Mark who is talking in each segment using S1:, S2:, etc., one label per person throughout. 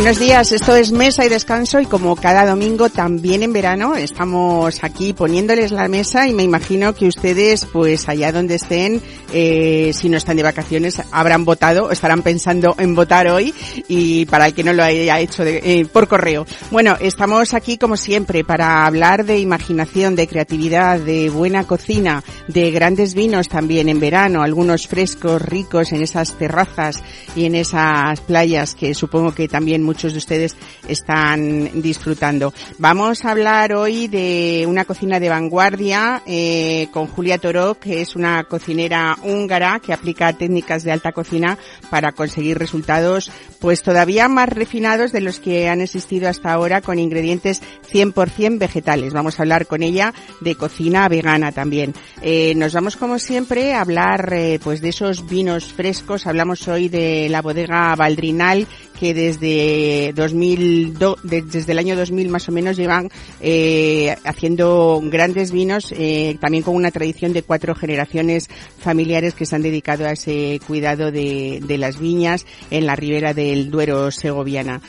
S1: Buenos días, esto es Mesa y Descanso y como cada domingo también en verano estamos aquí poniéndoles la mesa y me imagino que ustedes pues allá donde estén, eh, si no están de vacaciones, habrán votado, estarán pensando en votar hoy y para el que no lo haya hecho eh, por correo. Bueno, estamos aquí como siempre para hablar de imaginación, de creatividad, de buena cocina, de grandes vinos también en verano, algunos frescos, ricos en esas terrazas y en esas playas que supongo que también muchos de ustedes están disfrutando. Vamos a hablar hoy de una cocina de vanguardia eh, con Julia Toro, que es una cocinera húngara que aplica técnicas de alta cocina para conseguir resultados pues todavía más refinados de los que han existido hasta ahora con ingredientes 100% vegetales. Vamos a hablar con ella de cocina vegana también. Eh, nos vamos como siempre a hablar eh, pues de esos vinos frescos. Hablamos hoy de la bodega Valdrinal que desde 2000, desde el año 2000 más o menos llevan eh, haciendo grandes vinos, eh, también con una tradición de cuatro generaciones familiares que se han dedicado a ese cuidado de las viñas en la ribera del Duero segoviana.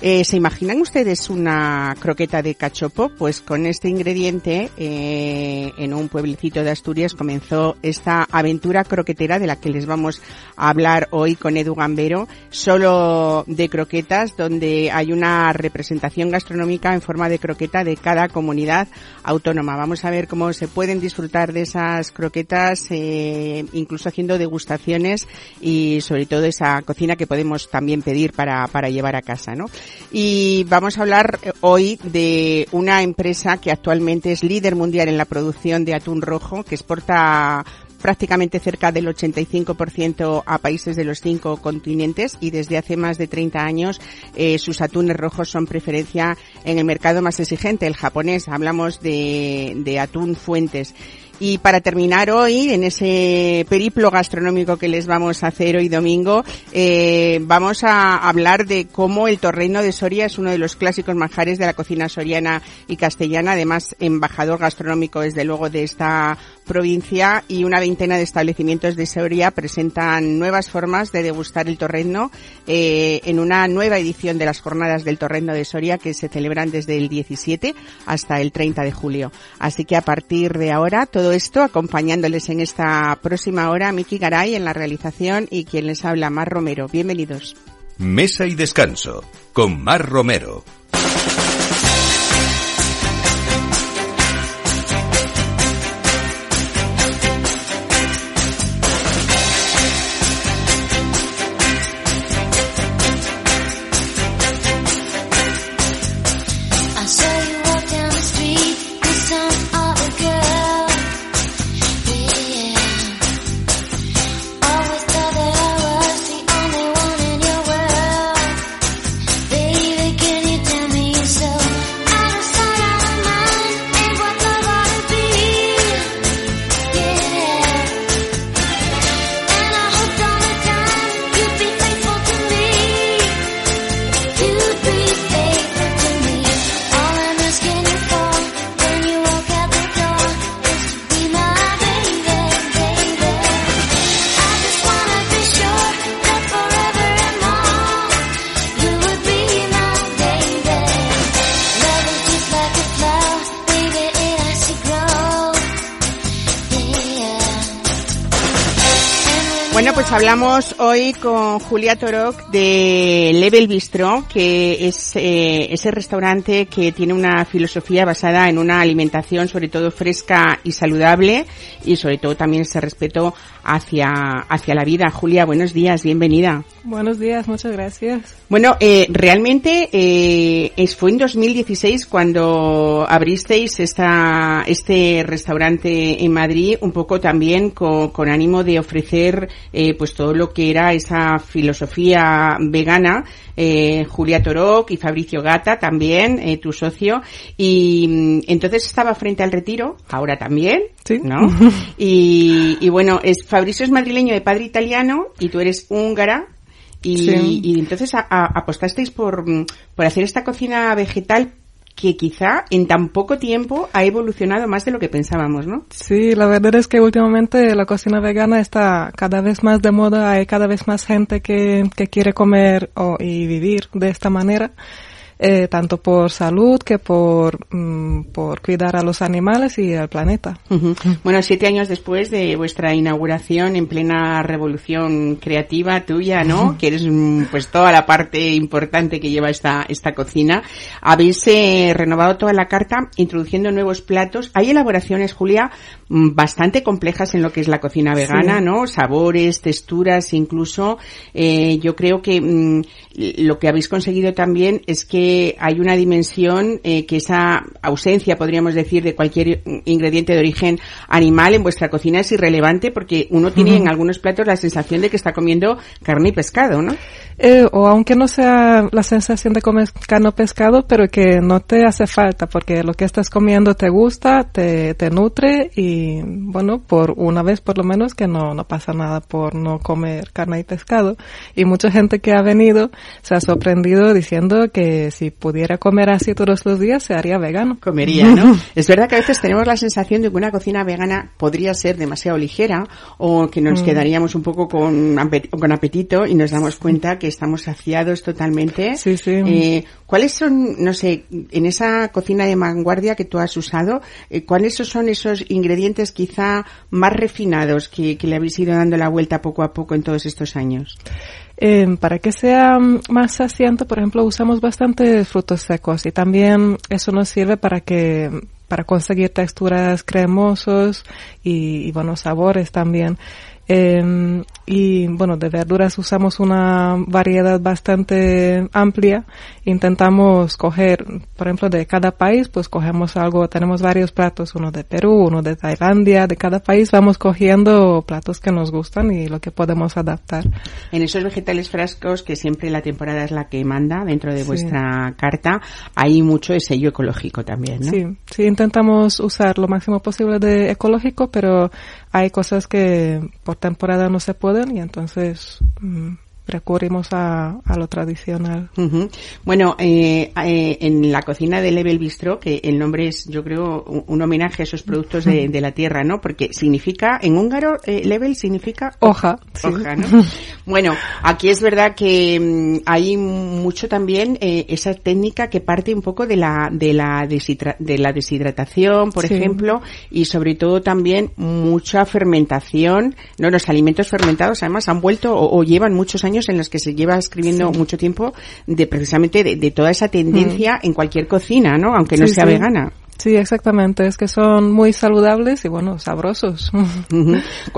S1: Eh, ¿Se imaginan ustedes una croqueta de cachopo? Pues con este ingrediente, eh, en un pueblecito de Asturias comenzó esta aventura croquetera de la que les vamos a hablar hoy con Edu Gambero, solo de croquetas, donde hay una representación gastronómica en forma de croqueta de cada comunidad autónoma. Vamos a ver cómo se pueden disfrutar de esas croquetas, eh, incluso haciendo degustaciones y sobre todo esa cocina que podemos también pedir para, para llevar a casa, ¿no? Y vamos a hablar eh, hoy de una empresa que actualmente es líder mundial en la producción de atún rojo, que exporta prácticamente cerca del 85% a países de los cinco continentes y desde hace más de 30 años eh, sus atunes rojos son preferencia en el mercado más exigente, el japonés. Hablamos de, de atún fuentes. Y para terminar hoy, en ese periplo gastronómico que les vamos a hacer hoy domingo, eh, vamos a hablar de cómo el torreino de Soria es uno de los clásicos manjares de la cocina soriana y castellana, además embajador gastronómico desde luego de esta provincia y una veintena de establecimientos de Soria presentan nuevas formas de degustar el torreno eh, en una nueva edición de las jornadas del torreno de Soria que se celebran desde el 17 hasta el 30 de julio. Así que a partir de ahora todo esto acompañándoles en esta próxima hora Miki Garay en la realización y quien les habla Mar Romero. Bienvenidos.
S2: Mesa y descanso con Mar Romero.
S1: Hablamos hoy con Julia Torok de Level Bistro, que es eh, ese restaurante que tiene una filosofía basada en una alimentación sobre todo fresca y saludable y sobre todo también ese respeto hacia, hacia la vida. Julia, buenos días, bienvenida.
S3: Buenos días, muchas gracias.
S1: Bueno, eh, realmente eh, fue en 2016 cuando abristeis esta, este restaurante en Madrid, un poco también con, con ánimo de ofrecer eh, pues todo lo que era esa filosofía vegana, eh, Julia Toroc y Fabricio Gata también, eh, tu socio, y mm, entonces estaba frente al retiro, ahora también,
S3: Sí.
S1: ¿no? Y, y bueno, es, Fabricio es madrileño de padre italiano y tú eres húngara. Y,
S3: Sí.
S1: y entonces a- a- apostasteis por, mm, por hacer esta cocina vegetal que quizá en tan poco tiempo ha evolucionado más de lo que pensábamos, ¿no?
S3: Sí, la verdad es que últimamente la cocina vegana está cada vez más de moda, hay cada vez más gente que, que quiere comer o, y vivir de esta manera, eh, tanto por salud que por, mm, por cuidar a los animales y al planeta.
S1: Bueno, siete años después de vuestra inauguración en plena revolución creativa tuya, ¿no? Que eres mm, pues toda la parte importante que lleva esta, esta cocina. Habéis eh, renovado toda la carta introduciendo nuevos platos. Hay elaboraciones, Julia, mm, bastante complejas en lo que es la cocina vegana,
S3: Sí.
S1: ¿no? Sabores, texturas, incluso. Eh, yo creo que mm, lo que habéis conseguido también es que hay una dimensión eh, que esa ausencia, podríamos decir, de cualquier ingrediente de origen animal en vuestra cocina es irrelevante porque uno tiene en algunos platos la sensación de que está comiendo carne y pescado, ¿no?
S3: Eh, o aunque no sea la sensación de comer carne o pescado, pero que no te hace falta, porque lo que estás comiendo te gusta, te, te nutre y, bueno, por una vez por lo menos que no, no pasa nada por no comer carne y pescado. Y mucha gente que ha venido se ha sorprendido diciendo que si pudiera comer así todos los días se haría vegano.
S1: comería, ¿no? es verdad que a veces tenemos la sensación de que una cocina vegana podría ser demasiado ligera o que nos quedaríamos un poco con, con apetito y nos damos cuenta que estamos saciados totalmente.
S3: Sí, sí.
S1: Eh, ¿Cuáles son, no sé, en esa cocina de vanguardia que tú has usado, eh, cuáles son esos ingredientes quizá más refinados que, que le habéis ido dando la vuelta poco a poco en todos estos años?
S3: Eh, para que sea más saciante, por ejemplo, usamos bastante frutos secos y también eso nos sirve para que para conseguir texturas cremosos y, y buenos sabores también. Eh, y bueno, de verduras usamos una variedad bastante amplia. Intentamos coger, por ejemplo, de cada país, pues cogemos algo, tenemos varios platos, uno de Perú, uno de Tailandia, de cada país vamos cogiendo platos que nos gustan y lo que podemos adaptar.
S1: En esos vegetales frescos, que siempre la temporada es la que manda dentro de
S3: Sí.
S1: vuestra carta, hay mucho de sello ecológico también, ¿no?
S3: Sí, sí, intentamos usar lo máximo posible de ecológico, pero hay cosas que por temporada no se pueden y entonces mm, recurrimos a, a lo tradicional.
S1: Bueno, eh, eh, en la cocina de Level Bistro, que el nombre es, yo creo, un, un homenaje a esos productos de, de la tierra, ¿no? Porque significa, en húngaro, eh, Level significa
S3: Hoja, sí.
S1: hoja, ¿no? Bueno, aquí es verdad que mm, hay mucho también eh, esa técnica que parte un poco de la de la deshidra- de la deshidratación, por
S3: Sí.
S1: ejemplo, y sobre todo también mucha fermentación. No, los alimentos fermentados además han vuelto o, o llevan muchos años en los que se lleva escribiendo mucho tiempo de precisamente de, de toda esa tendencia en cualquier cocina, ¿no? Aunque no
S3: Sí,
S1: sea
S3: sí.
S1: vegana.
S3: Sí, exactamente. Es que son muy saludables y bueno, sabrosos.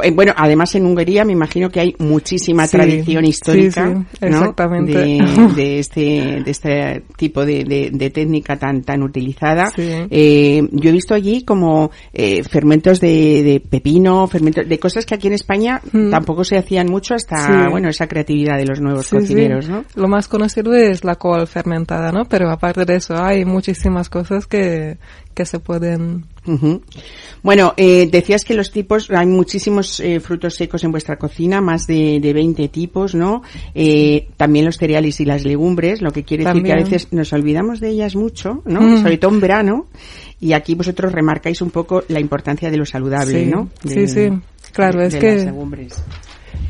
S1: Eh, Bueno, además en Hungría me imagino que hay muchísima
S3: Sí,
S1: tradición histórica,
S3: exactamente.
S1: De, de este de este tipo de, de- de técnica tan tan utilizada. Eh, yo he visto allí como eh, fermentos de, pepino, fermentos de cosas que aquí en España
S3: Mm.
S1: tampoco se hacían mucho hasta bueno esa creatividad de los nuevos cocineros, ¿no?
S3: Lo más conocido es la col fermentada, ¿no? Pero aparte de eso hay muchísimas cosas que, que se pueden.
S1: Bueno, eh, decías que los tipos, hay muchísimos eh, frutos secos en vuestra cocina, más de, de 20 tipos, ¿no? Eh, también los cereales y las legumbres, lo que quiere decir que a veces nos olvidamos de ellas mucho, ¿no?
S3: Mm.
S1: Sobre todo en verano. Y aquí vosotros remarcáis un poco la importancia de lo saludable,
S3: Sí,
S1: ¿no?
S3: sí, sí. Claro,
S1: de-
S3: es que-
S1: las legumbres.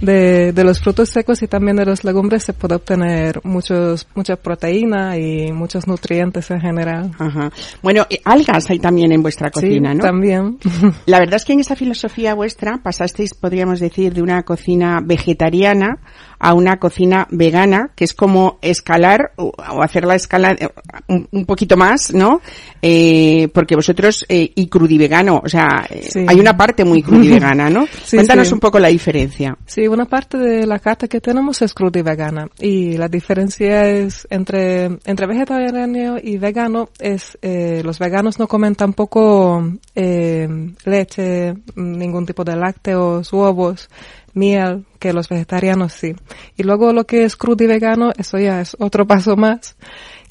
S3: De, de los frutos secos y también de las legumbres se puede obtener muchos, mucha proteína y muchos nutrientes en general.
S1: Ajá. Bueno, algas hay también en vuestra cocina,
S3: sí,
S1: ¿no?
S3: también.
S1: La verdad es que en esa filosofía vuestra pasasteis, podríamos decir, de una cocina vegetariana a una cocina vegana, que es como escalar o, o hacer la escala eh, un, un poquito más, ¿no? Eh, porque vosotros, eh, y crudivegano, o sea, eh,
S3: Sí.
S1: hay una parte muy crudivegana, ¿no?
S3: Sí,
S1: Cuéntanos un poco la diferencia.
S3: Sí, una parte de la carta que tenemos es cruda y vegana. Y la diferencia es entre, entre vegetariano y vegano es, eh, los veganos no comen tampoco eh, leche, ningún tipo de lácteos, huevos, miel, que los vegetarianos sí. Y luego lo que es crudo y vegano, eso ya es otro paso más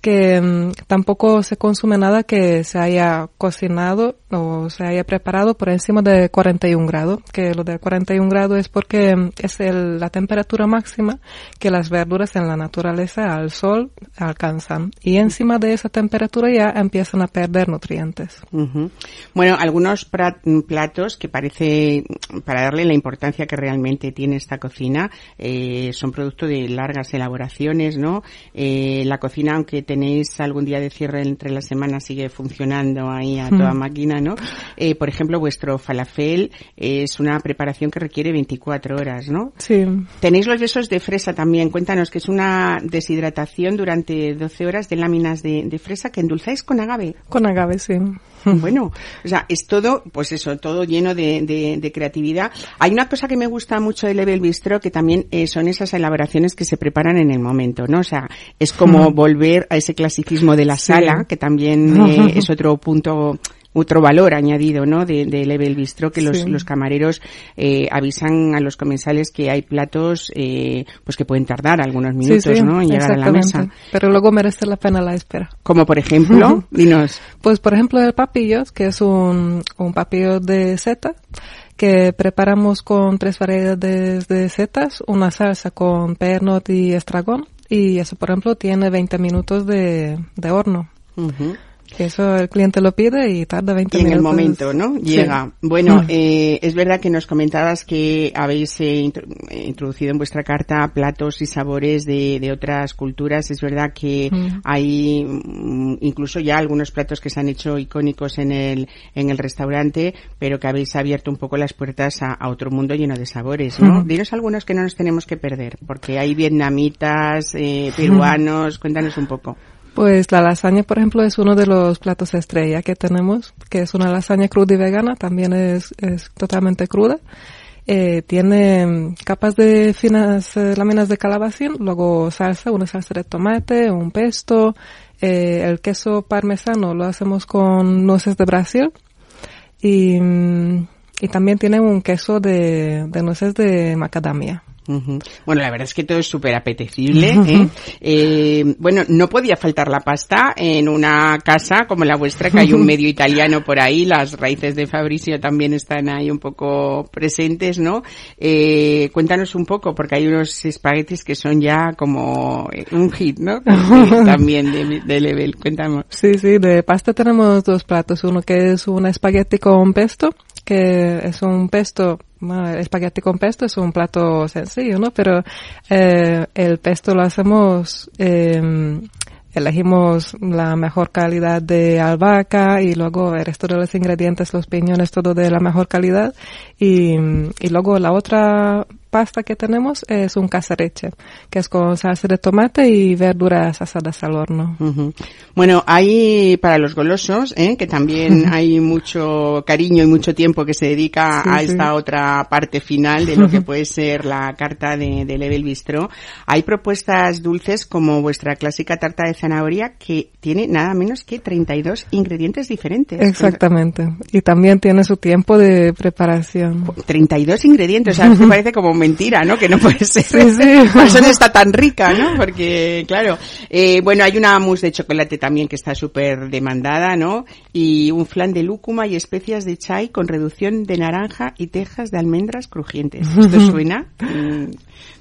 S3: que mm, tampoco se consume nada que se haya cocinado o se haya preparado por encima de 41 grados, que lo de 41 grados es porque mm, es el, la temperatura máxima que las verduras en la naturaleza al sol alcanzan y encima de esa temperatura ya empiezan a perder nutrientes.
S1: Bueno, algunos platos que parece, para darle la importancia que realmente tiene esta cocina, eh, son producto de largas elaboraciones, ¿no? Eh, la cocina, aunque tenéis algún día de cierre entre las semanas sigue funcionando ahí a toda máquina, ¿no? Eh, por ejemplo, vuestro falafel es una preparación que requiere 24 horas, ¿no?
S3: Sí.
S1: Tenéis los besos de fresa también. Cuéntanos que es una deshidratación durante 12 horas de láminas de, fresa que endulzáis con agave.
S3: Con agave, sí.
S1: Bueno, o sea, es todo, pues eso, todo lleno de, creatividad. Hay una cosa que me gusta mucho de Level Bistro que también eh, son esas elaboraciones que se preparan en el momento, ¿no? O sea, es como volver a ese clasicismo de la sala, que también eh, es otro punto otro valor añadido, ¿no? De, de Level Bistro, que los, los camareros eh, avisan a los comensales que hay platos, eh, pues que pueden tardar algunos minutos, ¿no? En llegar a la mesa.
S3: Pero luego merece la pena la espera.
S1: Como por ejemplo, dinos.
S3: Pues por ejemplo el papillos, que es un, un papillo de seta, que preparamos con tres variedades de setas, una salsa con pernot y estragón, y eso, por ejemplo, tiene 20 minutos de, de horno. Que eso el cliente lo pide y tarda 20
S1: y
S3: minutos.
S1: en el momento, ¿no? Llega. Bueno, eh, es verdad que nos comentabas que habéis eh, eh, introducido en vuestra carta platos y sabores de, de otras culturas. Es verdad que hay mm, incluso ya algunos platos que se han hecho icónicos en el, en el restaurante, pero que habéis abierto un poco las puertas a, otro mundo lleno de sabores, ¿no? Dinos algunos que no nos tenemos que perder, porque hay vietnamitas, eh, peruanos, cuéntanos un poco.
S3: Pues la lasaña, por ejemplo, es uno de los platos estrella que tenemos, que es una lasaña cruda y vegana, también es, es totalmente cruda. Eh, tiene capas de finas eh, láminas de calabacín, luego salsa, una salsa de tomate, un pesto, eh, el queso parmesano lo hacemos con nueces de Brasil y, y también tiene un queso de, de nueces de macadamia.
S1: Bueno, la verdad es que todo es súper apetecible. ¿eh? ¿eh? bueno, no podía faltar la pasta en una casa como la vuestra, que hay un medio italiano por ahí. Las raíces de Fabricio también están ahí un poco presentes, ¿no? Eh, cuéntanos un poco, porque hay unos espaguetis que son ya como un hit, ¿no? también de, de level. Cuéntanos.
S3: Sí, sí, de pasta tenemos dos platos. Uno que es un espagueti con pesto que es un pesto, bueno, espagueti con pesto es un plato sencillo, ¿no? Pero eh, el pesto lo hacemos, eh, elegimos la mejor calidad de albahaca y luego el resto de los ingredientes, los piñones, todo de la mejor calidad. Y, y luego la otra pasta que tenemos es un casareche, que es con salsa de tomate y verduras asadas al horno.
S1: Bueno, hay para los golosos, ¿eh? que también hay mucho cariño y mucho tiempo que se dedica a esta otra parte final de lo que puede ser la carta de, de Level Bistro. Hay propuestas dulces como vuestra clásica tarta de zanahoria que tiene nada menos que 32 ingredientes diferentes.
S3: Exactamente. Y también tiene su tiempo de preparación.
S1: 32 ingredientes, o sea, me parece como mentira, ¿no? Que no puede ser. Sí, sí. Por eso no está tan rica, ¿no? Porque, claro, eh, bueno, hay una mousse de chocolate también que está súper demandada, ¿no? Y un flan de lúcuma y especias de chai con reducción de naranja y tejas de almendras crujientes. ¿Esto suena? Mm,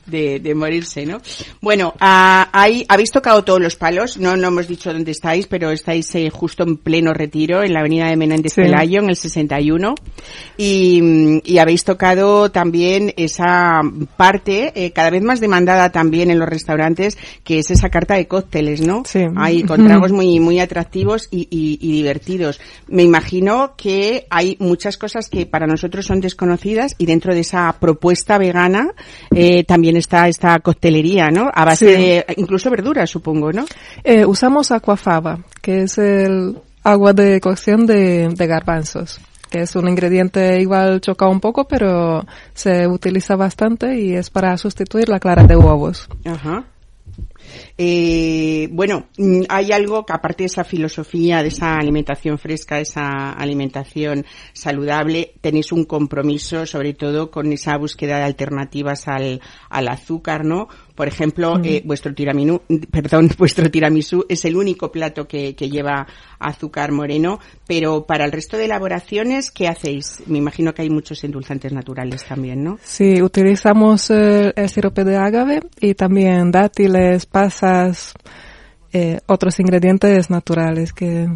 S1: de, de morirse, ¿no? Bueno, ah, ahí habéis tocado todos los palos, no, no hemos dicho dónde estáis, pero estáis eh, justo en pleno retiro en la avenida de Menéndez Pelayo, en el 61, y, y habéis tocado también esa parte eh, cada vez más demandada también en los restaurantes, que es esa carta de cócteles, ¿no?
S3: Sí.
S1: Hay con tragos muy, muy atractivos y, y, y divertidos. Me imagino que hay muchas cosas que para nosotros son desconocidas y dentro de esa propuesta vegana eh, también está esta coctelería, ¿no? A base de incluso verduras, supongo, ¿no?
S3: Eh, usamos aquafaba, que es el agua de cocción de, de garbanzos. que es un ingrediente igual choca un poco, pero se utiliza bastante y es para sustituir la clara de huevos.
S1: Ajá. Eh, bueno, mm, hay algo que aparte de esa filosofía, de esa alimentación fresca, esa alimentación saludable, tenéis un compromiso sobre todo con esa búsqueda de alternativas al, al azúcar, ¿no? Por ejemplo, eh, vuestro tiramisú, perdón, vuestro tiramisú es el único plato que, que, lleva azúcar moreno, pero para el resto de elaboraciones, ¿qué hacéis? Me imagino que hay muchos endulzantes naturales también, ¿no?
S3: Sí, utilizamos eh, el sirope de agave y también dátiles, pasas, eh, otros ingredientes naturales que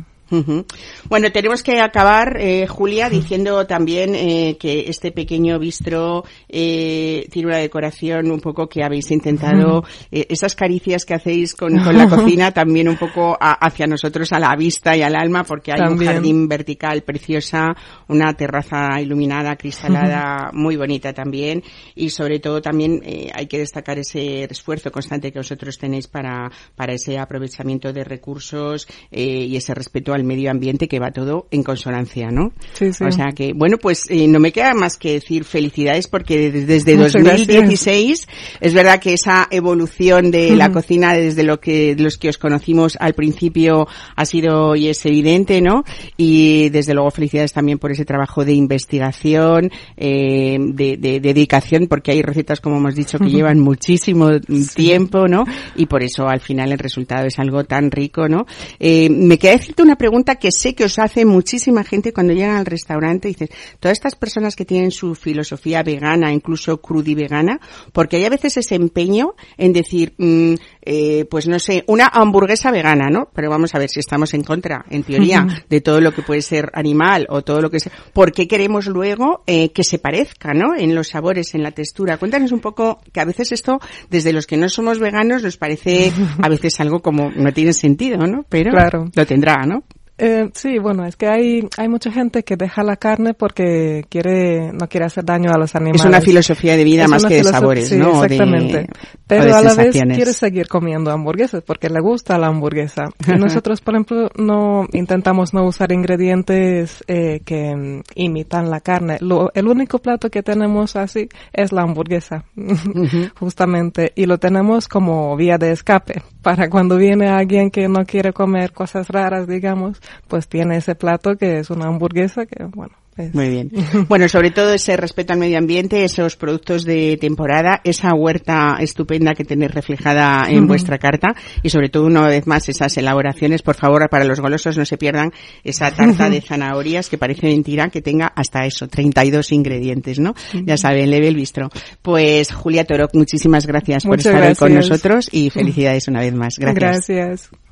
S1: bueno, tenemos que acabar, eh, Julia, diciendo también eh, que este pequeño bistro eh, tiene una decoración un poco que habéis intentado, eh, esas caricias que hacéis con, con, la cocina también un poco a, hacia nosotros, a la vista y al alma, porque hay también. un jardín vertical preciosa, una terraza iluminada, cristalada, muy bonita también, y sobre todo también eh, hay que destacar ese esfuerzo constante que vosotros tenéis para, para ese aprovechamiento de recursos eh, y ese respeto al medio ambiente que va todo en consonancia, ¿no?
S3: Sí, sí.
S1: O sea que, bueno, pues eh, no me queda más que decir felicidades porque desde, desde 2016 gracias. es verdad que esa evolución de la cocina desde lo que los que os conocimos al principio ha sido y es evidente, ¿no? Y desde luego felicidades también por ese trabajo de investigación, eh, de, de, de, dedicación, porque hay recetas, como hemos dicho, que llevan muchísimo sí. tiempo, ¿no? Y por eso al final el resultado es algo tan rico, ¿no? Eh, me queda decirte una pregunta que sé que os hace muchísima gente cuando llegan al restaurante y dices, todas estas personas que tienen su filosofía vegana, incluso crudivegana, porque hay a veces ese empeño en decir, mmm, eh, pues no sé, una hamburguesa vegana, ¿no? Pero vamos a ver si estamos en contra, en teoría, de todo lo que puede ser animal o todo lo que sea. ¿Por qué queremos luego eh, que se parezca, ¿no? En los sabores, en la textura. Cuéntanos un poco que a veces esto, desde los que no somos veganos, nos parece a veces algo como no tiene sentido, ¿no? Pero
S3: claro.
S1: lo tendrá, ¿no?
S3: Eh, sí, bueno, es que hay, hay mucha gente que deja la carne porque quiere, no quiere hacer daño a los animales.
S1: Es una filosofía de vida
S3: es
S1: más que de sabores,
S3: sí,
S1: ¿no?
S3: Exactamente.
S1: De,
S3: Pero a la vez quiere seguir comiendo hamburguesas porque le gusta la hamburguesa. Y nosotros, por ejemplo, no intentamos no usar ingredientes eh, que um, imitan la carne. Lo, el único plato que tenemos así es la hamburguesa, uh -huh. justamente. Y lo tenemos como vía de escape para cuando viene alguien que no quiere comer cosas raras, digamos, pues tiene ese plato que es una hamburguesa que, bueno.
S1: Muy bien. Bueno, sobre todo ese respeto al medio ambiente, esos productos de temporada, esa huerta estupenda que tenéis reflejada en uh -huh. vuestra carta y sobre todo una vez más esas elaboraciones, por favor, para los golosos no se pierdan esa tarta de zanahorias que parece mentira que tenga hasta eso, 32 ingredientes, ¿no? Uh -huh. Ya saben, Level Bistro. Pues Julia Torok, muchísimas gracias
S3: Muchas
S1: por estar
S3: gracias.
S1: hoy con nosotros y felicidades una vez más. Gracias.
S3: Gracias.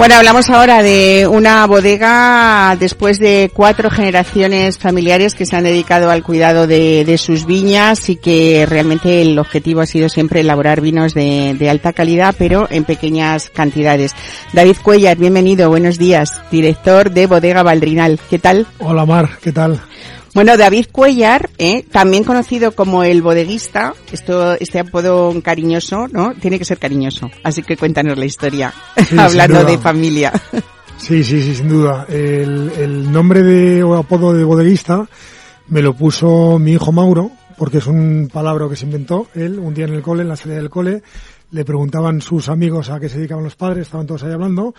S1: Bueno, hablamos ahora de una bodega después de cuatro generaciones familiares que se han dedicado al cuidado de, de sus viñas y que realmente el objetivo ha sido siempre elaborar vinos de, de, alta calidad, pero en pequeñas cantidades. David Cuellar, bienvenido, buenos días, director de Bodega Valdrinal. ¿Qué tal?
S4: Hola Mar, ¿qué tal?
S1: Bueno, David Cuellar, ¿eh? también conocido como el bodeguista, esto, este apodo cariñoso, ¿no? Tiene que ser cariñoso. Así que cuéntanos la historia, sí, hablando de familia.
S4: Sí, sí, sí, sin duda. El, el nombre de o apodo de bodeguista me lo puso mi hijo Mauro, porque es un palabra que se inventó él un día en el cole, en la salida del cole. Le preguntaban sus amigos a qué se dedicaban los padres, estaban todos ahí hablando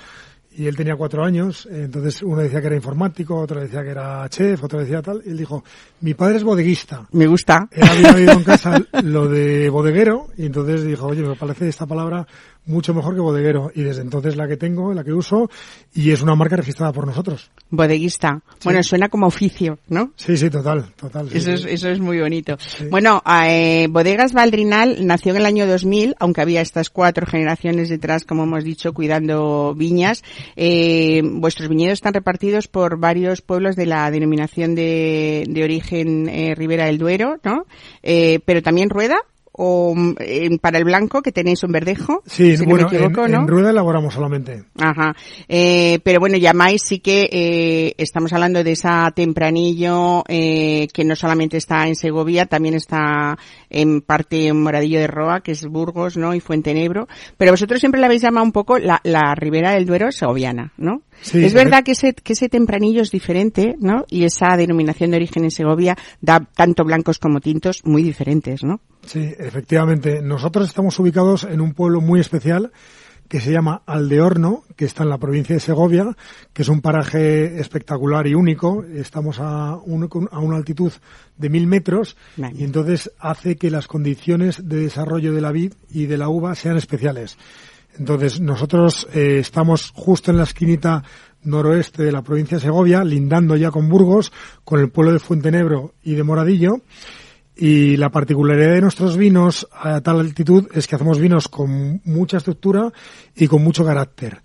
S4: y él tenía cuatro años, entonces uno decía que era informático, otro decía que era chef, otro decía tal, y él dijo, mi padre es bodeguista.
S1: Me gusta.
S4: Él había oído en casa lo de bodeguero, y entonces dijo, oye, me parece esta palabra mucho mejor que bodeguero. Y desde entonces la que tengo, la que uso, y es una marca registrada por nosotros.
S1: Bodeguista. Bueno, suena como oficio, ¿no?
S4: Sí, sí, total, total.
S1: eso, Es, eso es muy bonito. Bueno, eh, Bodegas Valdrinal nació en el año 2000, aunque había estas cuatro generaciones detrás, como hemos dicho, cuidando viñas. Eh, vuestros viñedos están repartidos por varios pueblos de la denominación de, de origen eh, Ribera del Duero, ¿no? Eh, pero también Rueda o mm, para el blanco que tenéis un verdejo.
S4: Sí, bueno, en, rueda elaboramos solamente.
S1: Ajá. Eh, pero bueno, llamáis sí que eh, estamos hablando de esa tempranillo eh, que no solamente está en Segovia, también está en parte en Moradillo de Roa, que es Burgos, ¿no? Y Fuentenebro. Pero vosotros siempre la habéis llamado un poco la, la Ribera del Duero segoviana, ¿no? Sí, es verdad que ese, que ese tempranillo es diferente, ¿no? Y esa denominación de origen en Segovia da tanto blancos como tintos muy diferentes, ¿no?
S4: Sí, efectivamente. Nosotros estamos ubicados en un pueblo muy especial que se llama Aldeorno, que está en la provincia de Segovia, que es un paraje espectacular y único. Estamos a, a una altitud de mil metros y entonces hace que las condiciones de desarrollo de la vid y de la uva sean especiales. Entonces nosotros eh, estamos justo en la esquinita noroeste de la provincia de Segovia, lindando ya con Burgos, con el pueblo de Fuentenebro y de Moradillo y la particularidad de nuestros vinos a tal altitud es que hacemos vinos con mucha estructura y con mucho carácter.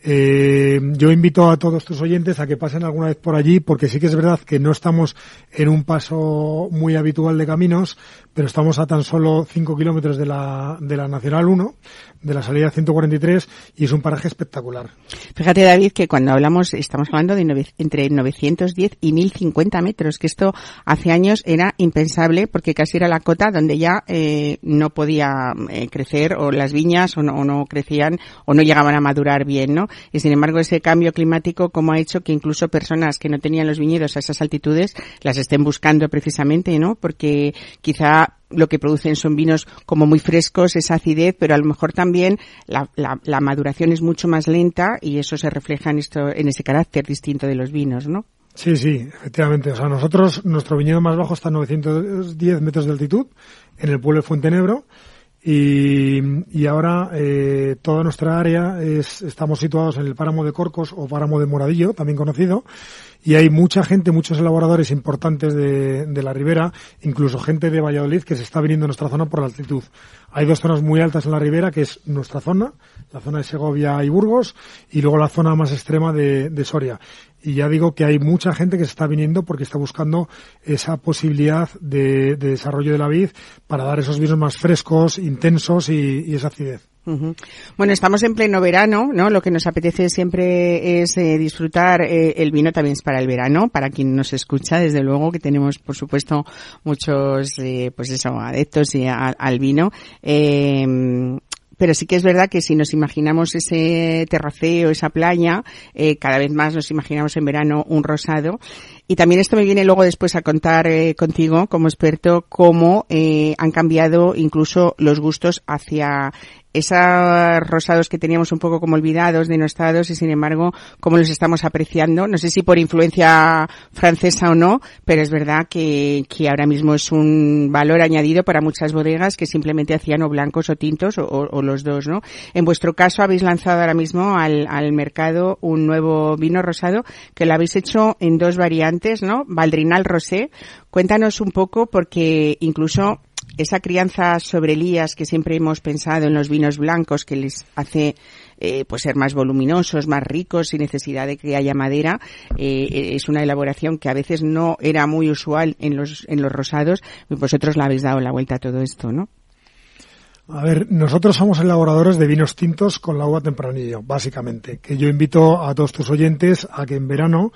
S4: Eh, yo invito a todos tus oyentes a que pasen alguna vez por allí, porque sí que es verdad que no estamos en un paso muy habitual de caminos, pero estamos a tan solo 5 kilómetros de la, de la Nacional 1, de la salida 143, y es un paraje espectacular.
S1: Fíjate, David, que cuando hablamos, estamos hablando de entre 910 y 1050 metros, que esto hace años era impensable, porque casi era la cota donde ya eh, no podía eh, crecer, o las viñas, o no, o no crecían, o no llegaban a madurar bien, ¿no? Y sin embargo, ese cambio climático, como ha hecho que incluso personas que no tenían los viñedos a esas altitudes, las estén buscando precisamente, ¿no? Porque quizá lo que producen son vinos como muy frescos, esa acidez, pero a lo mejor también la, maduración es mucho más lenta y eso se refleja en esto, en ese carácter distinto de los vinos, ¿no?
S4: Sí, sí, efectivamente. O sea, nosotros, nuestro viñedo más bajo está a 910 metros de altitud, en el pueblo de Fuentenebro, y, y ahora eh, toda nuestra área es, estamos situados en el páramo de Corcos o páramo de Moradillo, también conocido, y hay mucha gente, muchos elaboradores importantes de, la ribera, incluso gente de Valladolid que se está viniendo a nuestra zona por la altitud. Hay dos zonas muy altas en la ribera, que es nuestra zona, la zona de Segovia y Burgos, y luego la zona más extrema de, de Soria. Y ya digo que hay mucha gente que se está viniendo porque está buscando esa posibilidad de, de desarrollo de la vid para dar esos vinos más frescos, intensos y, y esa acidez.
S1: Bueno, estamos en pleno verano, ¿no? Lo que nos apetece siempre es eh, disfrutar eh, el vino también es para el verano, para quien nos escucha, desde luego que tenemos, por supuesto, muchos, eh, pues eso, adeptos al vino. Pero sí que es verdad que si nos imaginamos ese terraceo, esa playa, cada vez más nos imaginamos en verano un rosado. Y también esto me viene luego después a contar contigo como experto cómo han cambiado incluso los gustos hacia esos rosados que teníamos un poco como olvidados, denostados y sin embargo como los estamos apreciando. No sé si por influencia francesa o no, pero es verdad que, que ahora mismo es un valor añadido para muchas bodegas que simplemente hacían o blancos o tintos o, los dos, ¿no? En vuestro caso habéis lanzado ahora mismo al, al mercado un nuevo vino rosado que lo habéis hecho en dos variantes, ¿no? Valdrinal Rosé. Cuéntanos un poco porque incluso esa crianza sobre Elías que siempre hemos pensado en los vinos blancos que les hace eh, pues ser más voluminosos, más ricos sin necesidad de que haya madera, eh, es una elaboración que a veces no era muy usual en los en los rosados. Vosotros la habéis dado la vuelta a todo esto, ¿no?
S4: A ver, nosotros somos elaboradores de vinos tintos con la uva tempranillo, básicamente. Que yo invito a todos tus oyentes a que en verano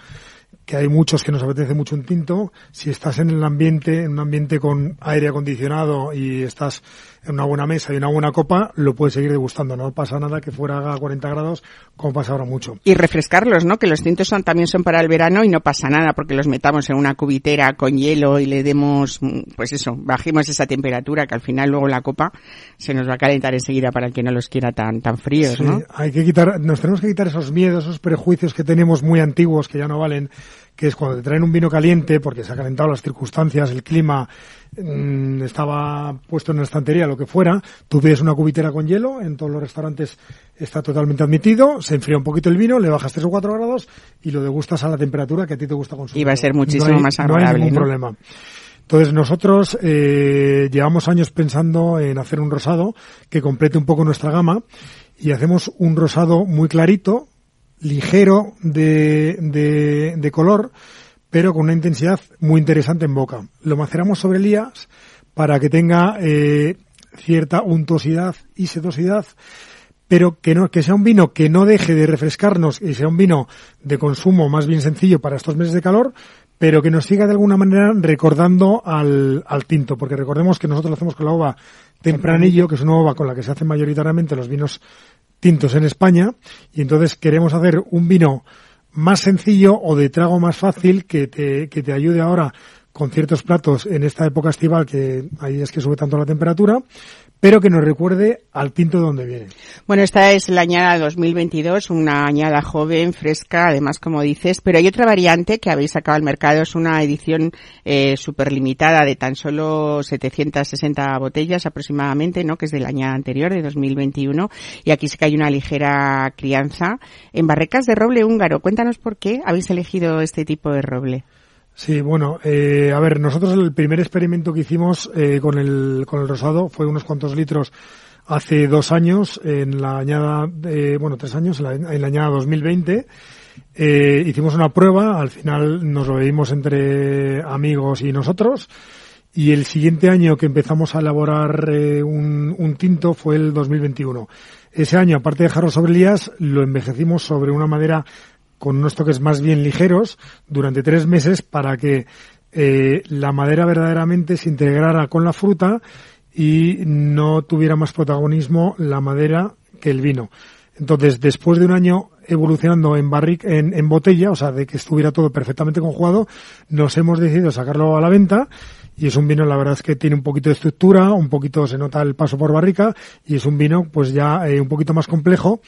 S4: que hay muchos que nos apetece mucho un tinto, si estás en el ambiente, en un ambiente con aire acondicionado y estás en una buena mesa y una buena copa, lo puedes seguir degustando. No pasa nada que fuera a 40 grados, como pasa ahora mucho.
S1: Y refrescarlos, ¿no? Que los tintos son, también son para el verano y no pasa nada porque los metamos en una cubitera con hielo y le demos, pues eso, bajemos esa temperatura que al final luego la copa se nos va a calentar enseguida para el que no los quiera tan, tan fríos,
S4: sí, Hay que quitar, nos tenemos que quitar esos miedos, esos prejuicios que tenemos muy antiguos que ya no valen que es cuando te traen un vino caliente, porque se ha calentado las circunstancias, el clima, mm, estaba puesto en una estantería, lo que fuera, tú pides una cubitera con hielo, en todos los restaurantes está totalmente admitido, se enfría un poquito el vino, le bajas 3 o 4 grados y lo degustas a la temperatura que a ti te gusta consumir.
S1: Y va a ser muchísimo más agradable.
S4: No hay ningún problema. Entonces nosotros eh, llevamos años pensando en hacer un rosado que complete un poco nuestra gama y hacemos un rosado muy clarito, ligero de, de, de color, pero con una intensidad muy interesante en boca. Lo maceramos sobre elías para que tenga eh, cierta untuosidad y sedosidad, pero que no que sea un vino que no deje de refrescarnos y sea un vino de consumo más bien sencillo para estos meses de calor, pero que nos siga de alguna manera recordando al, al tinto, porque recordemos que nosotros lo hacemos con la uva tempranillo, que es una uva con la que se hacen mayoritariamente los vinos tintos en España, y entonces queremos hacer un vino más sencillo o de trago más fácil que te, que te ayude ahora con ciertos platos en esta época estival que ahí es que sube tanto la temperatura, pero que nos recuerde al tinto de donde viene.
S1: Bueno, esta es la añada 2022, una añada joven, fresca, además como dices, pero hay otra variante que habéis sacado al mercado, es una edición eh, súper limitada de tan solo 760 botellas aproximadamente, ¿no? Que es de la añada anterior, de 2021, y aquí sí que hay una ligera crianza en barricas de roble húngaro. Cuéntanos por qué habéis elegido este tipo de roble.
S4: Sí, bueno, eh, a ver, nosotros el primer experimento que hicimos eh, con, el, con el rosado fue unos cuantos litros hace dos años, en la añada, de, bueno, tres años, en la, en la añada 2020. Eh, hicimos una prueba, al final nos lo veimos entre amigos y nosotros. Y el siguiente año que empezamos a elaborar eh, un, un, tinto fue el 2021. Ese año, aparte de jarro sobre Elías, lo envejecimos sobre una madera con unos toques más bien ligeros durante tres meses para que eh, la madera verdaderamente se integrara con la fruta y no tuviera más protagonismo la madera que el vino. Entonces, después de un año evolucionando en barric, en, en, botella, o sea, de que estuviera todo perfectamente conjugado, nos hemos decidido sacarlo a la venta y es un vino, la verdad es que tiene un poquito de estructura, un poquito se nota el paso por barrica y es un vino, pues ya eh, un poquito más complejo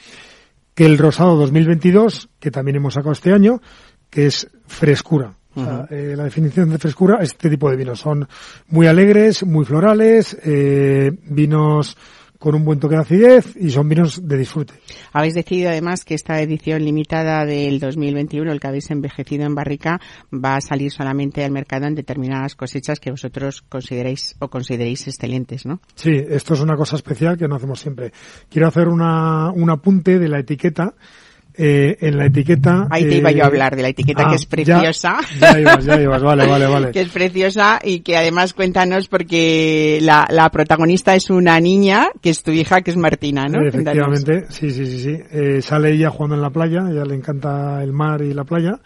S4: que el rosado 2022, que también hemos sacado este año, que es frescura. O sea, eh, la definición de frescura, este tipo de vinos son muy alegres, muy florales, eh, vinos con un buen toque de acidez y son vinos de disfrute.
S1: Habéis decidido además que esta edición limitada del 2021, el que habéis envejecido en barrica, va a salir solamente al mercado en determinadas cosechas que vosotros consideréis o consideréis excelentes, ¿no?
S4: Sí, esto es una cosa especial que no hacemos siempre. Quiero hacer una, un apunte de la etiqueta eh, en la etiqueta.
S1: Ahí te iba yo a hablar de la etiqueta
S4: ah,
S1: que es preciosa.
S4: Ya, ya ibas, ya ibas, vale, vale, vale.
S1: que es preciosa y que además cuéntanos porque la, la protagonista es una niña que es tu hija, que es Martina, ¿no?
S4: Efectivamente, sí, sí, sí, sí. Eh, sale ella jugando en la playa, ella le encanta el mar y la playa.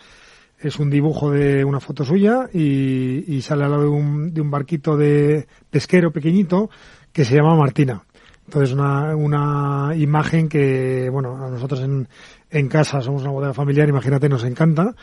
S4: Es un dibujo de una foto suya y, y sale al lado de un, de un barquito de pesquero pequeñito que se llama Martina. Entonces una, una imagen que, bueno, a nosotros en, en casa somos una bodega familiar, imagínate, nos encanta.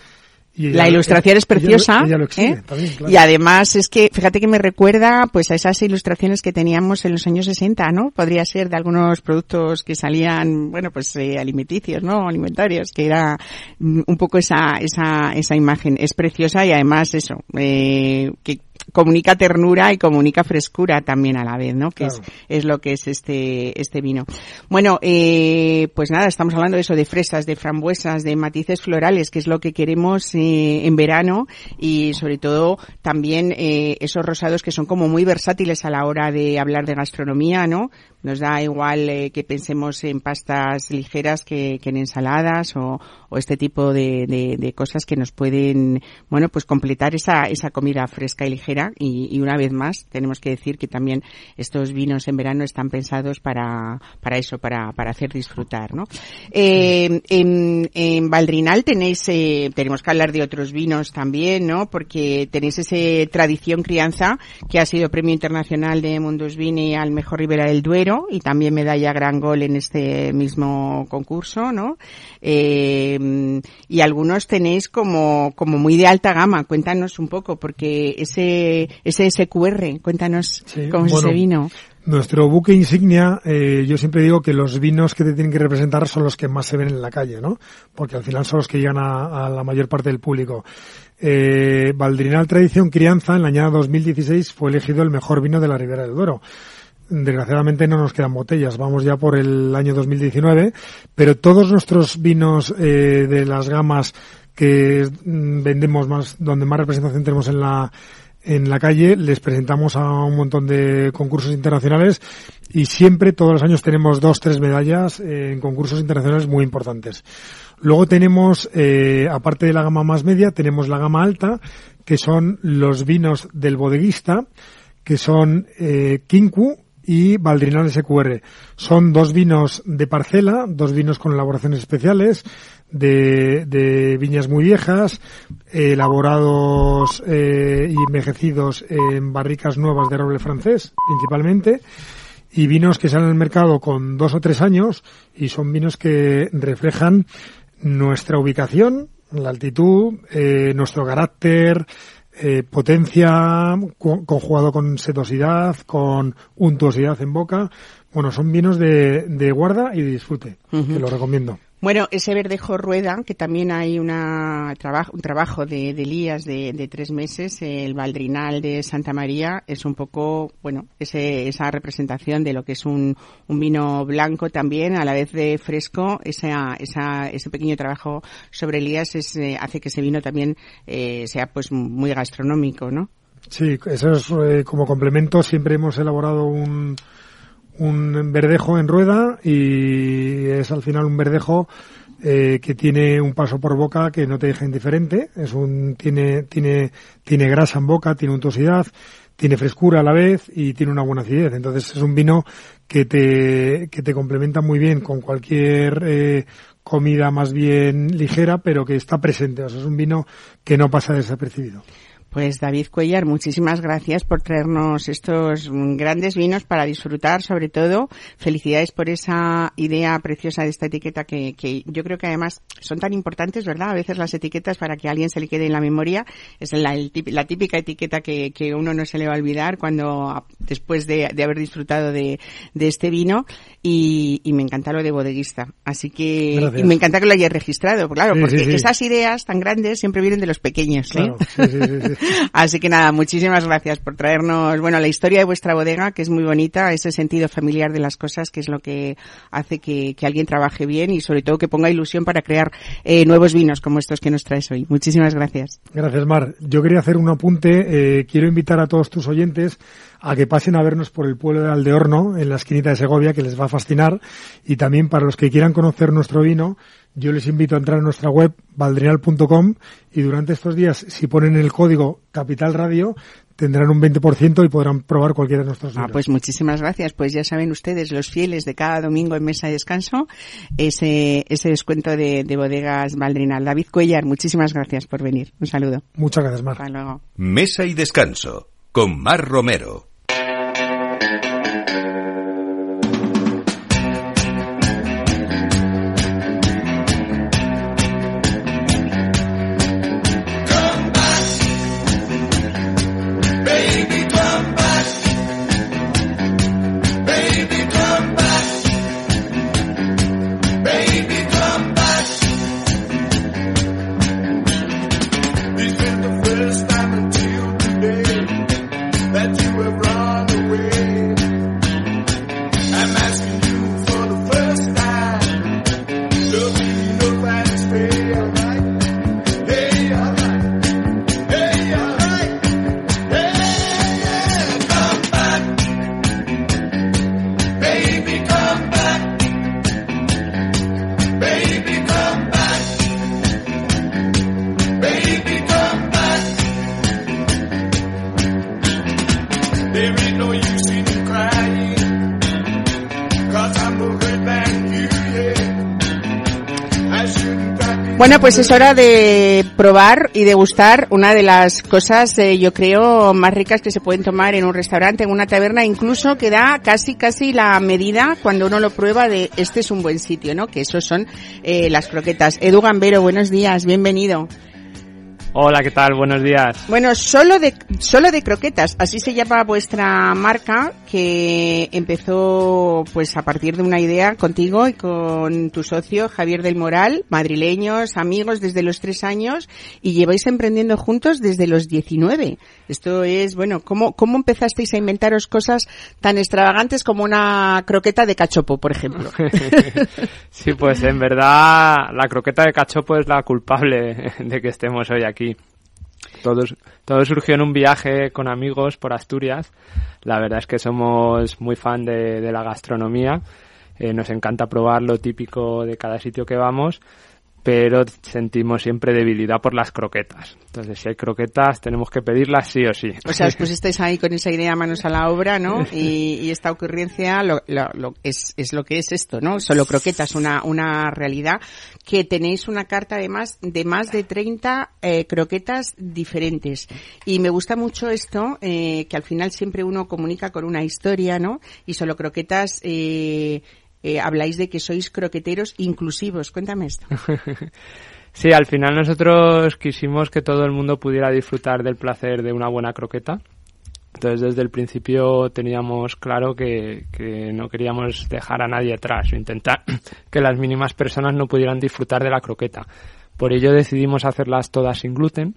S1: Y la ilustración es preciosa.
S4: Ella lo, ella lo exige,
S1: ¿eh?
S4: también, claro.
S1: Y además es que, fíjate que me recuerda pues a esas ilustraciones que teníamos en los años 60, ¿no? Podría ser de algunos productos que salían, bueno, pues eh, alimenticios, ¿no? Alimentarios, que era mm, un poco esa, esa, esa imagen. Es preciosa y además eso, eh, que comunica ternura y comunica frescura también a la vez, ¿no? Que
S4: Claro.
S1: es, es lo que es este, este vino. Bueno, eh, pues nada, estamos hablando de eso, de fresas, de frambuesas, de matices florales, que es lo que queremos eh, en verano y sobre todo también eh, esos rosados que son como muy versátiles a la hora de hablar de gastronomía, ¿no? Nos da igual eh, que pensemos en pastas ligeras que, que en ensaladas o, o este tipo de, de, de cosas que nos pueden, bueno, pues completar esa, esa comida fresca y ligera y, una vez más tenemos que decir que también estos vinos en verano están pensados para, para eso, para, para hacer disfrutar, ¿no? Eh, en, en Valdrinal tenéis, eh, tenemos que hablar de otros vinos también, ¿no? Porque tenéis ese tradición crianza que ha sido premio internacional de Mundus Vini al mejor Ribera del Duero y también medalla gran gol en este mismo concurso, ¿no? Eh, y algunos tenéis como, como muy de alta gama. Cuéntanos un poco, porque ese, ese SQR, cuéntanos
S4: Sí,
S1: cómo es
S4: bueno,
S1: ese vino.
S4: Nuestro buque insignia, eh, yo siempre digo que los vinos que te tienen que representar son los que más se ven en la calle, ¿no? Porque al final son los que llegan a, la mayor parte del público. Eh, Valdrinal Tradición Crianza, en la año 2016, fue elegido el mejor vino de la Ribera del Duero. Desgraciadamente no nos quedan botellas, vamos ya por el año 2019, pero todos nuestros vinos eh, de las gamas que mm, vendemos más, donde más representación tenemos en la en la calle, les presentamos a un montón de concursos internacionales y siempre, todos los años, tenemos dos, tres medallas en concursos internacionales muy importantes. Luego tenemos, eh, aparte de la gama más media, tenemos la gama alta, que son los vinos del bodeguista, que son eh, Kinku y Valdrinal SQR. Son dos vinos de parcela, dos vinos con elaboraciones especiales, de, viñas muy viejas, elaborados eh, y envejecidos en barricas nuevas de roble francés, principalmente, y vinos que salen al mercado con dos o tres años y son vinos que reflejan nuestra ubicación, la altitud, eh, nuestro carácter, eh, potencia conjugado con sedosidad, con untuosidad en boca. Bueno, son vinos de, de guarda y de disfrute, que lo recomiendo.
S1: Bueno, ese verdejo rueda, que también hay una un trabajo de, Elías de, tres meses, el Valdrinal de Santa María, es un poco, bueno, ese, esa representación de lo que es un, un vino blanco también, a la vez de fresco, esa, esa, ese pequeño trabajo sobre Elías es, eh, hace que ese vino también eh, sea pues muy gastronómico, ¿no?
S4: Sí, eso es eh, como complemento, siempre hemos elaborado un, un verdejo en rueda y es al final un verdejo eh, que tiene un paso por boca que no te deja indiferente. Es un, tiene, tiene, tiene grasa en boca, tiene untuosidad, tiene frescura a la vez y tiene una buena acidez. Entonces es un vino que te, que te complementa muy bien con cualquier eh, comida más bien ligera, pero que está presente. O sea, es un vino que no pasa desapercibido.
S1: Pues David Cuellar, muchísimas gracias por traernos estos grandes vinos para disfrutar, sobre todo. Felicidades por esa idea preciosa de esta etiqueta que, que yo creo que además son tan importantes, ¿verdad? A veces las etiquetas para que a alguien se le quede en la memoria es la, la típica etiqueta que, que, uno no se le va a olvidar cuando después de, de haber disfrutado de, de este vino y, y, me encanta lo de bodeguista. Así que y me encanta que lo hayas registrado, claro, porque esas ideas tan grandes siempre vienen de los pequeños. ¿eh? Claro, Así que nada, muchísimas gracias por traernos, bueno, la historia de vuestra bodega, que es muy bonita, ese sentido familiar de las cosas, que es lo que hace que, alguien trabaje bien y sobre todo que ponga ilusión para crear eh, nuevos vinos como estos que nos traes hoy. Muchísimas gracias.
S4: Gracias, Mar. Yo quería hacer un apunte. Eh, quiero invitar a todos tus oyentes a que pasen a vernos por el pueblo de Aldeorno, en la esquinita de Segovia, que les va a fascinar. Y también para los que quieran conocer nuestro vino, yo les invito a entrar a nuestra web valdrial.com y durante estos días, si ponen el código Capital Radio, tendrán un 20% y podrán probar cualquiera de nuestros vinos.
S1: Ah, pues muchísimas gracias. Pues ya saben ustedes, los fieles de cada domingo en Mesa de Descanso, ese, ese descuento de, de bodegas Valdrinal. David Cuellar, muchísimas gracias por venir. Un saludo.
S4: Muchas gracias, Mar.
S1: Hasta luego.
S2: Mesa y Descanso, con Mar Romero.
S1: Bueno, pues es hora de probar y degustar una de las cosas, eh, yo creo, más ricas que se pueden tomar en un restaurante, en una taberna, incluso que da casi, casi la medida cuando uno lo prueba de este es un buen sitio, ¿no? Que esos son eh, las croquetas. Edu Gambero, buenos días, bienvenido.
S5: Hola, ¿qué tal? Buenos días.
S1: Bueno, solo de, solo de croquetas, así se llama vuestra marca que empezó pues a partir de una idea contigo y con tu socio Javier del Moral, madrileños, amigos desde los tres años y lleváis emprendiendo juntos desde los 19. Esto es, bueno, ¿cómo, cómo empezasteis a inventaros cosas tan extravagantes como una croqueta de cachopo, por ejemplo?
S5: sí, pues en verdad la croqueta de cachopo es la culpable de que estemos hoy aquí. Todo, todo surgió en un viaje con amigos por Asturias. La verdad es que somos muy fan de, de la gastronomía. Eh, nos encanta probar lo típico de cada sitio que vamos pero sentimos siempre debilidad por las croquetas. Entonces, si hay croquetas, tenemos que pedirlas sí o sí.
S1: O sea, os pusisteis ahí con esa idea manos a la obra, ¿no? Y, y esta ocurrencia lo, lo, lo, es, es, lo que es esto, ¿no? Solo croquetas, una, una realidad que tenéis una carta además de más de 30 eh, croquetas diferentes. Y me gusta mucho esto, eh, que al final siempre uno comunica con una historia, ¿no? Y solo croquetas, eh, eh, habláis de que sois croqueteros inclusivos. Cuéntame esto.
S5: sí, al final nosotros quisimos que todo el mundo pudiera disfrutar del placer de una buena croqueta. Entonces desde el principio teníamos claro que, que, no queríamos dejar a nadie atrás o intentar que las mínimas personas no pudieran disfrutar de la croqueta. Por ello decidimos hacerlas todas sin gluten,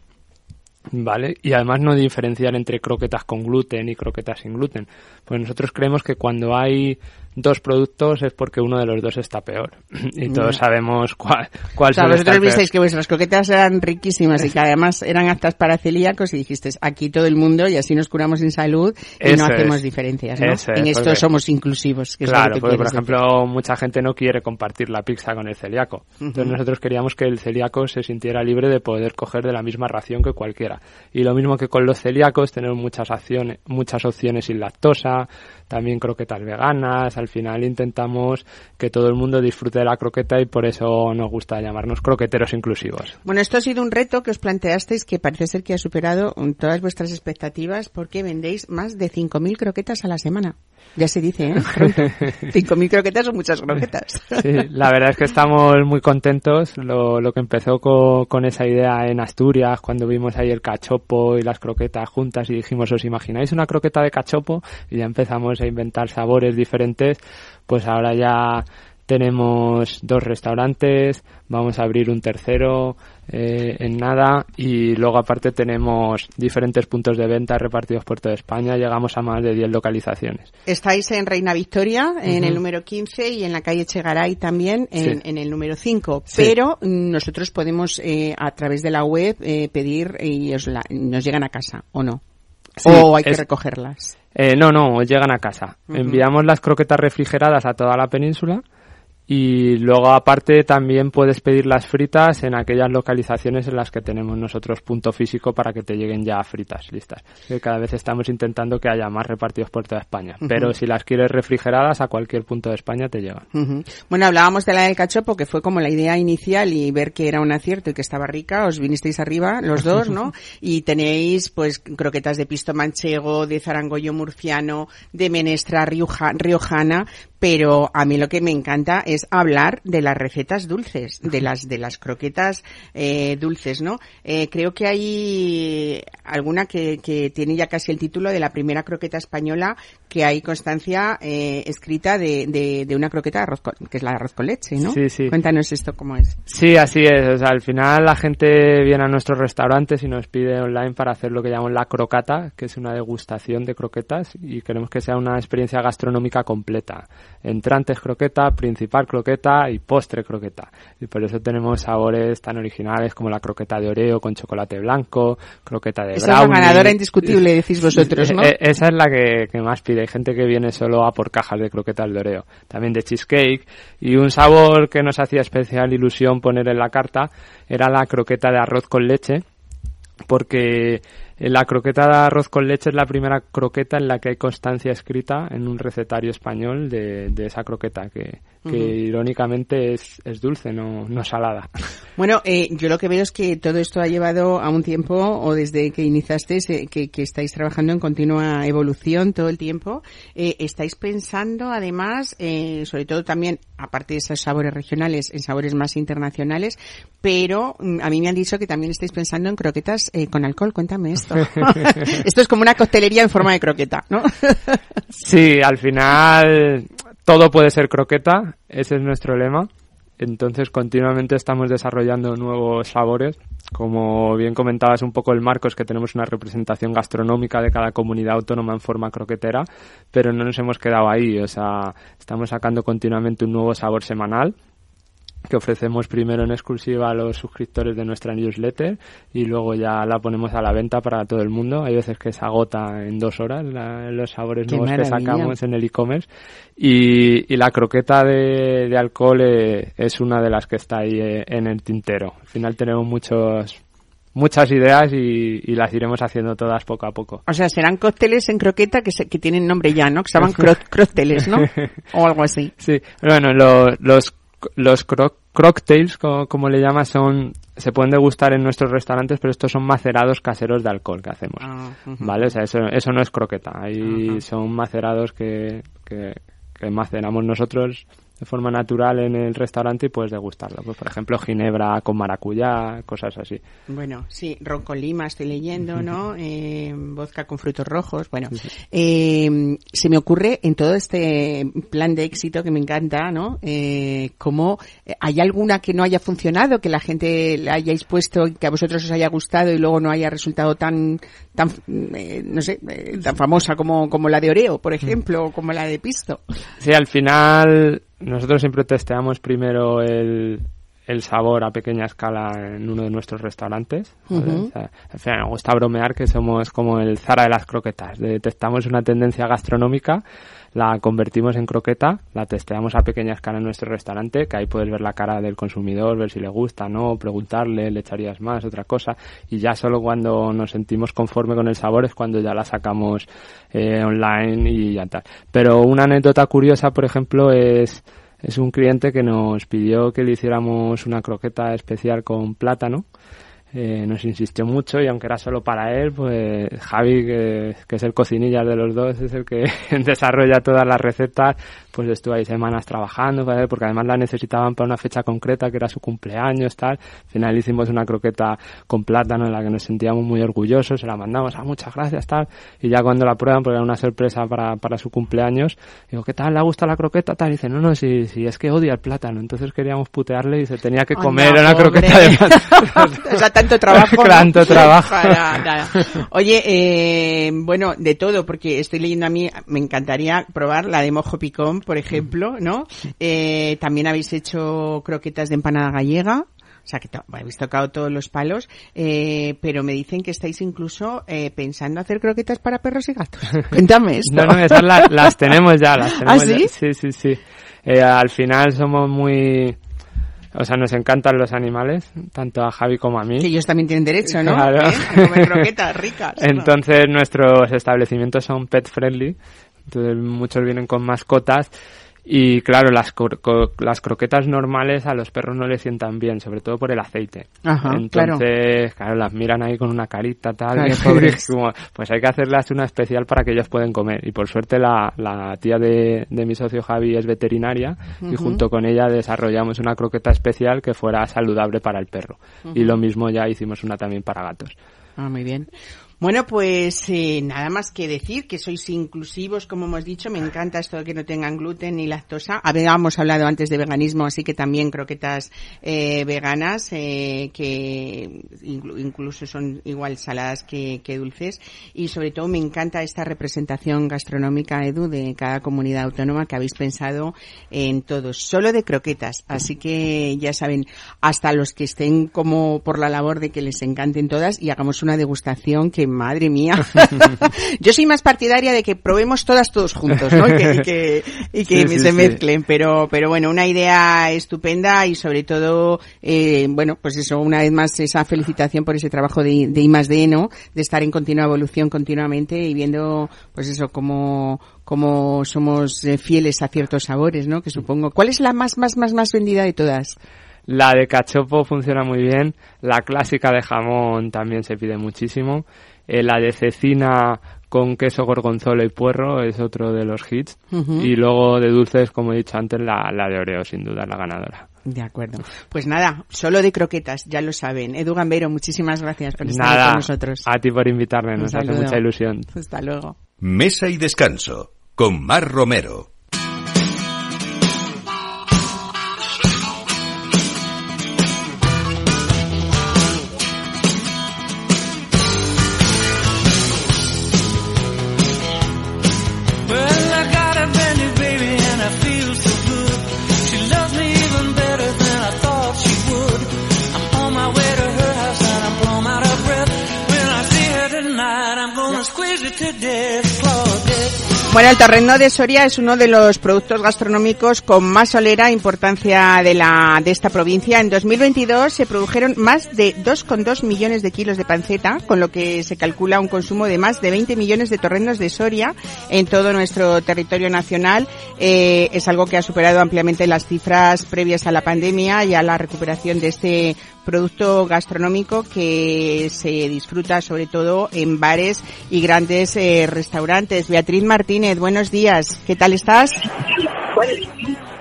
S5: ¿vale? Y además no diferenciar entre croquetas con gluten y croquetas sin gluten. Pues nosotros creemos que cuando hay dos productos es porque uno de los dos está peor. Y todos sabemos cuál, cuál
S1: o sea, vosotros visteis que vuestras croquetas eran riquísimas y que además eran aptas para celíacos y dijisteis aquí todo el mundo y así nos curamos en salud y
S5: Eso
S1: no hacemos
S5: es.
S1: diferencias, ¿no?
S5: Eso es,
S1: en esto
S5: porque-
S1: somos inclusivos. Que es lo
S5: Claro,
S1: que
S5: porque por
S1: decir.
S5: ejemplo mucha gente no quiere compartir la pizza con el celíaco. Entonces nosotros queríamos que el celíaco se sintiera libre de poder coger de la misma ración que cualquiera. Y lo mismo que con los celíacos, tenemos muchas acciones, muchas opciones sin lactosa, también croquetas veganas. Al final intentamos que todo el mundo disfrute de la croqueta y por eso nos gusta llamarnos croqueteros inclusivos.
S1: Bueno, esto ha sido un reto que os planteasteis que parece ser que ha superado todas vuestras expectativas porque vendéis más de 5.000 croquetas a la semana. Ya se dice, ¿eh? Pronto. 5.000 croquetas son muchas croquetas.
S5: Sí, la verdad es que estamos muy contentos. Lo, lo que empezó co- con, esa idea en Asturias, cuando vimos ahí el cachopo y las croquetas juntas y dijimos, ¿os imagináis una croqueta de cachopo? Y ya empezamos a inventar sabores diferentes. Pues ahora ya tenemos dos restaurantes, vamos a abrir un tercero eh, en nada y luego aparte tenemos diferentes puntos de venta repartidos por toda España, llegamos a más de 10 localizaciones.
S1: Estáis en Reina Victoria, en el número 15 y en la calle Chegaray también en,
S5: Sí.
S1: en el número 5.
S5: Sí.
S1: Pero mm, nosotros podemos eh, a través de la web eh, pedir y os la- nos llegan a casa, ¿o no?
S5: Sí,
S1: o hay que
S5: es-
S1: recogerlas.
S5: Eh, no, no, llegan a casa. Enviamos las croquetas refrigeradas a toda la península y luego aparte también puedes pedir las fritas en aquellas localizaciones en las que tenemos nosotros punto físico para que te lleguen ya fritas listas. Que cada vez estamos intentando que haya más repartidos por toda España. Pero si las quieres refrigeradas a cualquier punto de España te llegan.
S1: Bueno, hablábamos de la del cachopo, que fue como la idea inicial y ver que era un acierto y que estaba rica, os vinisteis arriba los dos, ¿no? y tenéis pues croquetas de pisto manchego, de zarangollo murciano, de menestra rioja- riojana, pero a mí lo que me encanta es hablar de las recetas dulces, de las de las croquetas eh, dulces, ¿no? Eh, creo que hay alguna que, que tiene ya casi el título de la primera croqueta española que hay constancia eh, escrita de, de, de una croqueta de arroz con, que es la de arroz con leche, ¿no?
S5: Sí, sí.
S1: Cuéntanos esto cómo es.
S5: Sí, así es. O sea, al final la gente viene a nuestros restaurantes y nos pide online para hacer lo que llamamos la crocata, que es una degustación de croquetas y queremos que sea una experiencia gastronómica completa. Entrantes croqueta, principal croqueta y postre croqueta. Y por eso tenemos sabores tan originales como la croqueta de oreo con chocolate blanco, croqueta de
S1: Esa es la ganadora indiscutible, decís vosotros, ¿no?
S5: Eh, eh, Esa es la que, que más pide. Hay gente que viene solo a por cajas de croquetas de Oreo. También de cheesecake. Y un sabor que nos hacía especial ilusión poner en la carta era la croqueta de arroz con leche. Porque La croqueta de arroz con leche es la primera croqueta en la que hay constancia escrita en un recetario español de, esa croqueta, que, irónicamente es, es, dulce, no, no salada.
S1: Bueno, eh, yo lo que veo es que todo esto ha llevado a un tiempo, o desde que iniciaste, eh, que, que, estáis trabajando en continua evolución todo el tiempo. Eh, estáis pensando, además, eh, sobre todo también, aparte de esos sabores regionales, en sabores más internacionales, pero mm, a mí me han dicho que también estáis pensando en croquetas eh, con alcohol. Cuéntame esto. esto es como una coctelería en forma de croqueta, ¿no?
S5: sí, al final todo puede ser croqueta, ese es nuestro lema. Entonces continuamente estamos desarrollando nuevos sabores. Como bien comentabas un poco el marco es que tenemos una representación gastronómica de cada comunidad autónoma en forma croquetera, pero no nos hemos quedado ahí. O sea, estamos sacando continuamente un nuevo sabor semanal que ofrecemos primero en exclusiva a los suscriptores de nuestra newsletter y luego ya la ponemos a la venta para todo el mundo. Hay veces que se agota en dos horas los sabores nuevos que sacamos en el e-commerce y, la croqueta de, alcohol eh, es una de las que está ahí eh, en el tintero. Al final tenemos muchos muchas ideas y, las iremos haciendo todas poco a poco.
S1: O sea, serán cócteles en croqueta que, que tienen nombre ya, ¿no? Que se llaman cócteles, ¿no? o algo así.
S5: Sí, bueno, los los cocktails, como, le llama, son se pueden degustar en nuestros restaurantes, pero estos son macerados caseros de alcohol que hacemos. Ah, ¿Vale? O sea, eso, eso no es croqueta. Ahí son macerados que, que, que maceramos nosotros de forma natural en el restaurante y puedes degustarlo. Pues, por ejemplo, ginebra con maracuyá, cosas así.
S1: Bueno, sí, ron con lima estoy leyendo, ¿no? Eh, vodka con frutos rojos. Bueno, eh, se me ocurre en todo este plan de éxito que me encanta, ¿no? Eh, ¿Cómo eh, hay alguna que no haya funcionado, que la gente la hayáis puesto y que a vosotros os haya gustado y luego no haya resultado tan, tan no sé, tan famosa como, como la de Oreo, por ejemplo, o como la de Pisto?
S5: Sí, al final nosotros siempre testeamos primero el, el sabor a pequeña escala en uno de nuestros restaurantes. me gusta bromear que somos como el Zara de las croquetas. Detectamos una tendencia gastronómica, la convertimos en croqueta, la testeamos a pequeña escala en nuestro restaurante, que ahí puedes ver la cara del consumidor, ver si le gusta, no, preguntarle, le echarías más, otra cosa. Y ya solo cuando nos sentimos conforme con el sabor es cuando ya la sacamos eh, online y ya tal. Pero una anécdota curiosa, por ejemplo, es es un cliente que nos pidió que le hiciéramos una croqueta especial con plátano eh, nos insistió mucho y aunque era solo para él, pues Javi, que, es el cocinilla de los dos, es el que desarrolla todas las recetas, pues estuvo ahí semanas trabajando, porque además la necesitaban para una fecha concreta, que era su cumpleaños, tal. Al final hicimos una croqueta con plátano en la que nos sentíamos muy orgullosos, se la mandamos, a ah, muchas gracias, tal. Y ya cuando la prueban, porque era una sorpresa para, para su cumpleaños, digo, ¿qué tal? ¿Le gusta la croqueta? Tal. Y dice, no, no, si, si es que odia el plátano. Entonces queríamos putearle y se tenía que comer una croqueta de plátano.
S1: tanto trabajo.
S5: tanto trabajo.
S1: Oye, eh, bueno, de todo, porque estoy leyendo a mí, me encantaría probar la de mojo picón, por ejemplo, ¿no? Eh, también habéis hecho croquetas de empanada gallega. O sea, que habéis tocado todos los palos, eh, pero me dicen que estáis incluso eh, pensando hacer croquetas para perros y gatos. Cuéntame esto.
S5: No, no, esas las, tenemos ya, las
S1: ¿Ah,
S5: tenemos
S1: sí?
S5: Sí, sí, sí. Eh, al final somos muy o sea, nos encantan los animales, tanto a Javi como a mí.
S1: Que ellos también tienen derecho, ¿no? Claro. ¿Eh? A comer croquetas ricas.
S5: Entonces nuestros establecimientos son pet friendly, entonces muchos vienen con mascotas y claro, las, las croquetas normales a los perros no les sientan bien, sobre todo por el aceite.
S1: Ajá,
S5: Entonces, claro. las miran ahí con una carita tal. pues hay que hacerles una especial para que ellos puedan comer. Y por suerte la, la tía de, de, mi socio Javi es veterinaria y junto con ella desarrollamos una croqueta especial que fuera saludable para el perro. Y lo mismo ya hicimos una también para gatos.
S1: Ah, muy bien. Bueno, pues eh, nada más que decir que sois inclusivos, como hemos dicho. Me encanta esto de que no tengan gluten ni lactosa. Habíamos hablado antes de veganismo, así que también croquetas eh, veganas, eh, que incluso son igual saladas que, que, dulces. Y sobre todo me encanta esta representación gastronómica, Edu, de cada comunidad autónoma que habéis pensado en todos. Solo de croquetas. Así que ya saben, hasta los que estén como por la labor de que les encanten todas y hagamos una degustación que madre mía. Yo soy más partidaria de que probemos todas todos juntos, ¿no? Y que, y que, se mezclen, pero, pero bueno, una idea estupenda y sobre todo, eh, bueno, pues eso, una vez más esa felicitación por ese trabajo de, de I más D, ¿no? De estar en continua evolución continuamente y viendo, pues eso, como, como somos eh, fieles a ciertos sabores, ¿no? Que supongo. ¿Cuál es la más, más, más, más vendida de todas?
S5: La de cachopo funciona muy bien. La clásica de jamón también se pide muchísimo. Eh, la de cecina con queso gorgonzola y puerro es otro de los hits. Y luego de dulces, como he dicho antes, la, la de Oreo, sin duda, la ganadora.
S1: De acuerdo. Pues nada, solo de croquetas, ya lo saben. Edu Gambero, muchísimas gracias por estar con nosotros.
S5: A ti por invitarme, nos hace mucha ilusión.
S1: Hasta luego.
S2: Mesa y descanso con Mar Romero.
S1: Bueno, el terreno de Soria es uno de los productos gastronómicos con más solera importancia de la de esta provincia. En 2022 se produjeron más de 2,2 millones de kilos de panceta, con lo que se calcula un consumo de más de 20 millones de torrenos de Soria en todo nuestro territorio nacional. Eh, es algo que ha superado ampliamente las cifras previas a la pandemia y a la recuperación de este producto gastronómico que se disfruta sobre todo en bares y grandes eh, restaurantes. Beatriz Martínez, buenos días. ¿Qué tal estás?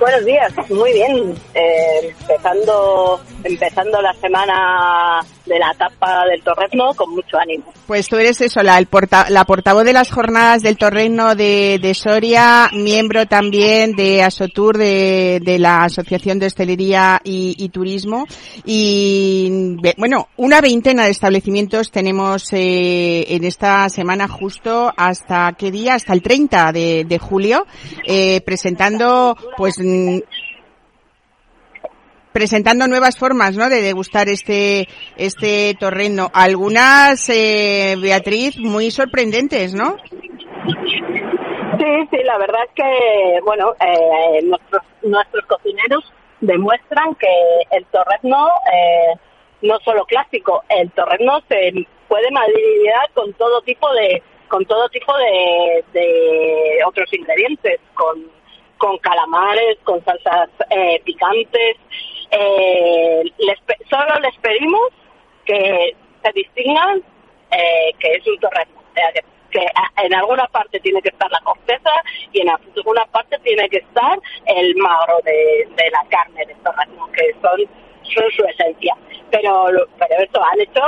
S6: buenos días, muy bien. Eh, empezando, empezando la semana de la etapa del torreno con mucho ánimo.
S1: Pues tú eres eso, la, el porta, la portavoz de las jornadas del torreno de, de Soria, miembro también de Asotur, de, de la Asociación de Hostelería y, Turismo. Y bueno, una veintena de establecimientos tenemos eh, en esta semana justo hasta qué día, hasta el 30 de, de julio, eh, presentando pues presentando nuevas formas, ¿no? De degustar este este torreno. Algunas, eh, Beatriz, muy sorprendentes, ¿no?
S6: Sí, sí, la verdad es que, bueno, eh, nuestros, nuestros cocineros demuestran que el torrezno eh, no solo clásico, el torrezno se puede maridar con todo tipo de con todo tipo de, de otros ingredientes, con, con calamares, con salsas eh, picantes, eh, les, solo les pedimos que se distingan eh, que es un torrezno, que, que, en alguna parte tiene que estar la corteza y en alguna parte tiene que estar el magro de, de la carne del torrezno, que son, son su esencia. Pero, pero eso, han hecho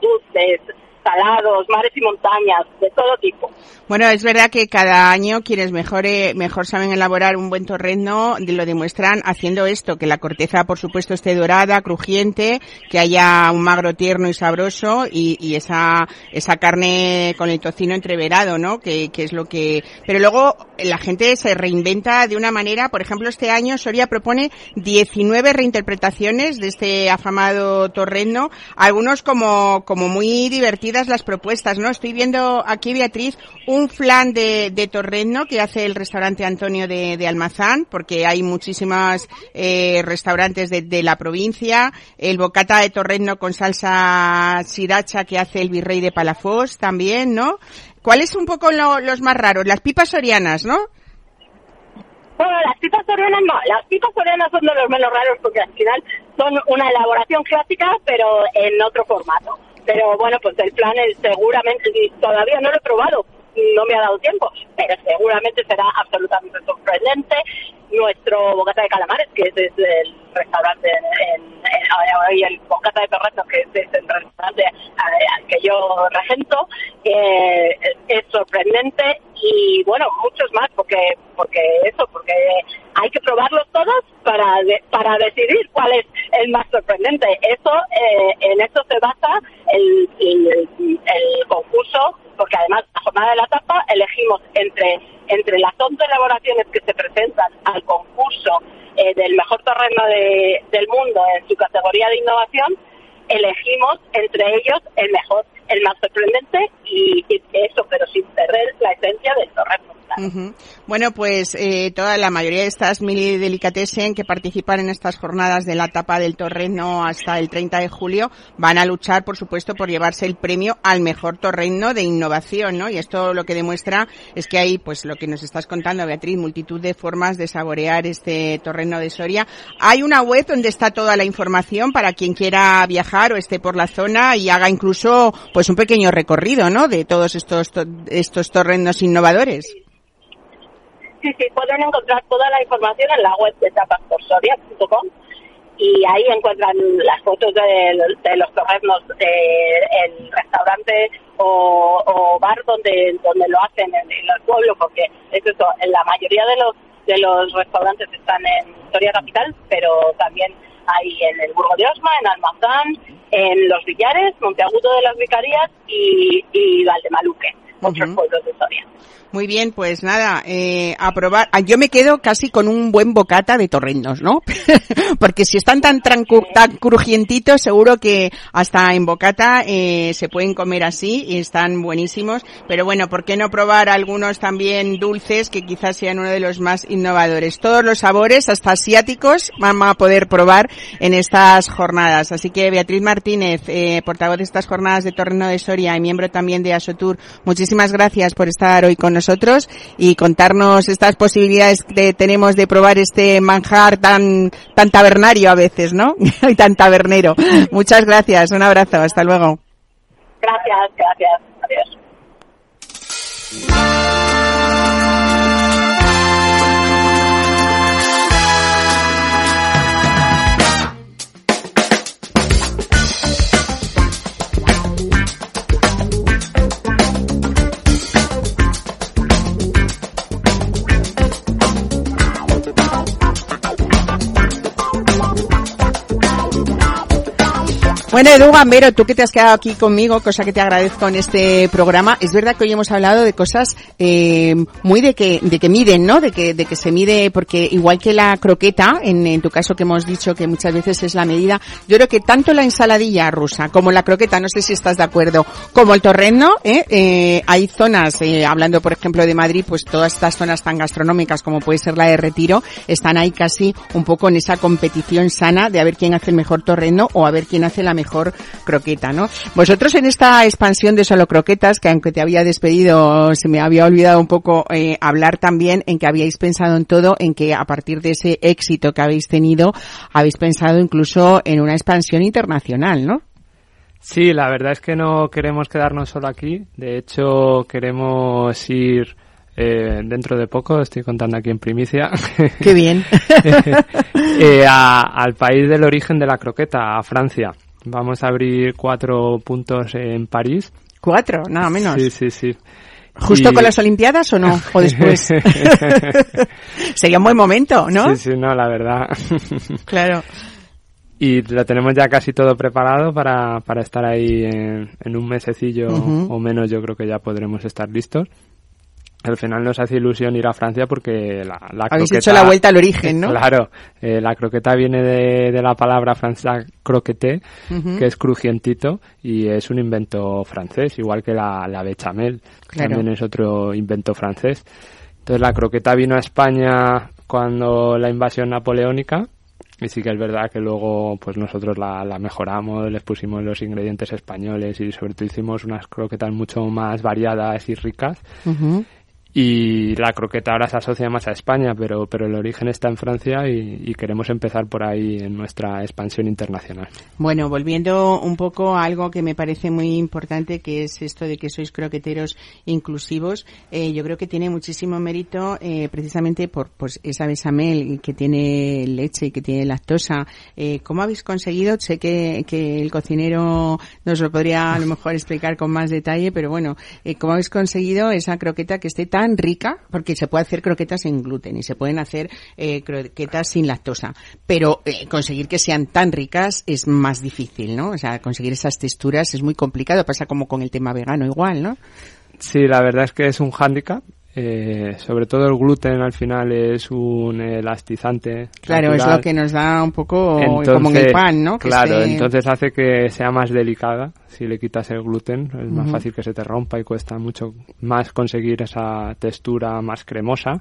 S6: dulces, salados, mares y montañas, de todo tipo.
S1: Bueno, es verdad que cada año quienes mejor, mejor saben elaborar un buen torrezno lo demuestran haciendo esto, que la corteza por supuesto esté dorada, crujiente, que haya un magro tierno y sabroso y, y esa, esa carne con el tocino entreverado, ¿no? Que, que es lo que... Pero luego la gente se reinventa de una manera, por ejemplo este año Soria propone 19 reinterpretaciones de este afamado torrezno, algunos como, como muy las propuestas, ¿no? Estoy viendo aquí, Beatriz, un flan de, de torrezno que hace el restaurante Antonio de, de Almazán, porque hay muchísimos eh, restaurantes de, de, la provincia, el bocata de torrezno con salsa sriracha que hace el virrey de Palafós también, ¿no? ¿Cuáles un poco lo, los más raros? Las pipas sorianas, ¿no?
S6: Bueno, las pipas sorianas no, las pipas sorianas son de los menos raros porque al final son una elaboración clásica pero en otro formato. Pero bueno, pues el plan es seguramente, todavía no lo he probado, no me ha dado tiempo, pero seguramente será absolutamente sorprendente. Nuestro bocata de calamares, que es el restaurante en, y el bocata de perretos, que es el restaurante al que yo regento, eh, es sorprendente y bueno, muchos más, porque porque eso, porque hay que probarlos todos para para decidir cuál es el más sorprendente. Eso eh, en eso se basa el, el, el concurso porque además la jornada de la tapa elegimos entre, entre las 11 elaboraciones que se presentan al concurso eh, del mejor terreno de, del mundo en su categoría de innovación, elegimos entre ellos el mejor el más sorprendente y, eso, pero sin perder la esencia del torreno.
S1: Bueno, pues eh, toda la mayoría de estas mil delicatessen que participan en estas jornadas de la tapa del torreno hasta el 30 de julio van a luchar, por supuesto, por llevarse el premio al mejor torreno de innovación, ¿no? Y esto lo que demuestra es que hay, pues lo que nos estás contando, Beatriz, multitud de formas de saborear este torreno de Soria. Hay una web donde está toda la información para quien quiera viajar o esté por la zona y haga incluso, pues un pequeño recorrido, ¿no? De todos estos estos torrenos innovadores.
S6: Sí, sí, pueden encontrar toda la información en la web de tapasporsoria.com y ahí encuentran las fotos de, los torrenos del restaurante o, bar donde donde lo hacen en, el pueblo, porque es eso, en la mayoría de los de los restaurantes están en Soria Capital, pero también hay en el Burgo de Osma, en Almazán, en Los Villares, Monteagudo de las Vicarías y, y Valdemaluque, otros pueblos de Soria.
S1: Muy bien, pues nada, eh, a probar. Ah, yo me quedo casi con un buen bocata de torrenos, ¿no? Porque si están tan, tan, crujientitos, seguro que hasta en bocata eh, se pueden comer así y están buenísimos. Pero bueno, ¿por qué no probar algunos también dulces que quizás sean uno de los más innovadores? Todos los sabores, hasta asiáticos, vamos a poder probar en estas jornadas. Así que Beatriz Martínez, eh, portavoz de estas jornadas de Torreno de Soria y miembro también de Asotur, muchísimas gracias por estar hoy con nosotros y contarnos estas posibilidades que tenemos de probar este manjar tan, tan tabernario a veces, ¿no? y tan tabernero. Muchas gracias, un abrazo, hasta luego.
S6: Gracias, gracias, adiós.
S1: Bueno, Edu Gambero, tú que te has quedado aquí conmigo, cosa que te agradezco en este programa, es verdad que hoy hemos hablado de cosas eh, muy de que de que miden, ¿no? De que de que se mide, porque igual que la croqueta, en, en tu caso que hemos dicho que muchas veces es la medida, yo creo que tanto la ensaladilla rusa como la croqueta, no sé si estás de acuerdo, como el torreno, ¿eh? eh hay zonas, eh, hablando por ejemplo de Madrid, pues todas estas zonas tan gastronómicas como puede ser la de Retiro, están ahí casi un poco en esa competición sana de a ver quién hace el mejor torreno o a ver quién hace la mejor mejor croqueta, ¿no? Vosotros en esta expansión de solo croquetas, que aunque te había despedido, se me había olvidado un poco eh, hablar también en que habíais pensado en todo, en que a partir de ese éxito que habéis tenido, habéis pensado incluso en una expansión internacional, ¿no?
S5: Sí, la verdad es que no queremos quedarnos solo aquí. De hecho, queremos ir eh, dentro de poco, estoy contando aquí en primicia.
S1: Qué bien.
S5: eh, al país del origen de la croqueta, a Francia. Vamos a abrir cuatro puntos en París.
S1: ¿Cuatro? Nada menos.
S5: Sí, sí, sí.
S1: ¿Justo con las Olimpiadas o no? ¿O después? Sería un buen momento, ¿no?
S5: Sí, sí, no, la verdad.
S1: claro.
S5: Y lo tenemos ya casi todo preparado para, para estar ahí en, un mesecillo o menos, yo creo que ya podremos estar listos al final nos hace ilusión ir a Francia porque la, la
S1: Habéis hecho la vuelta al origen, ¿no?
S5: Claro, eh, la croqueta viene de, de, la palabra francesa croqueté, que es crujientito, y es un invento francés, igual que la, la bechamel, también es otro invento francés. Entonces la croqueta vino a España cuando la invasión napoleónica, y sí que es verdad que luego pues nosotros la, la, mejoramos, les pusimos los ingredientes españoles y sobre todo hicimos unas croquetas mucho más variadas y ricas y la croqueta ahora se asocia más a España, pero, pero el origen está en Francia y, queremos empezar por ahí en nuestra expansión internacional.
S1: Bueno, volviendo un poco a algo que me parece muy importante, que es esto de que sois croqueteros inclusivos, eh, yo creo que tiene muchísimo mérito eh, precisamente por pues, esa besamel que tiene leche y que tiene lactosa. Eh, ¿Cómo habéis conseguido? Sé que, que el cocinero nos lo podría a lo mejor explicar con más detalle, pero bueno, eh, ¿cómo habéis conseguido esa croqueta que esté tan rica, porque se puede hacer croquetas sin gluten y se pueden hacer eh, croquetas sin lactosa, pero eh, conseguir que sean tan ricas es más difícil, ¿no? O sea, conseguir esas texturas es muy complicado, pasa como con el tema vegano igual, ¿no?
S5: Sí, la verdad es que es un hándicap. Eh, sobre todo el gluten al final es un elastizante.
S1: Claro, es lo que nos da un poco como en el pan, ¿no?
S5: claro, entonces hace que sea más delicada. Si le quitas el gluten, es más fácil que se te rompa y cuesta mucho más conseguir esa textura más cremosa.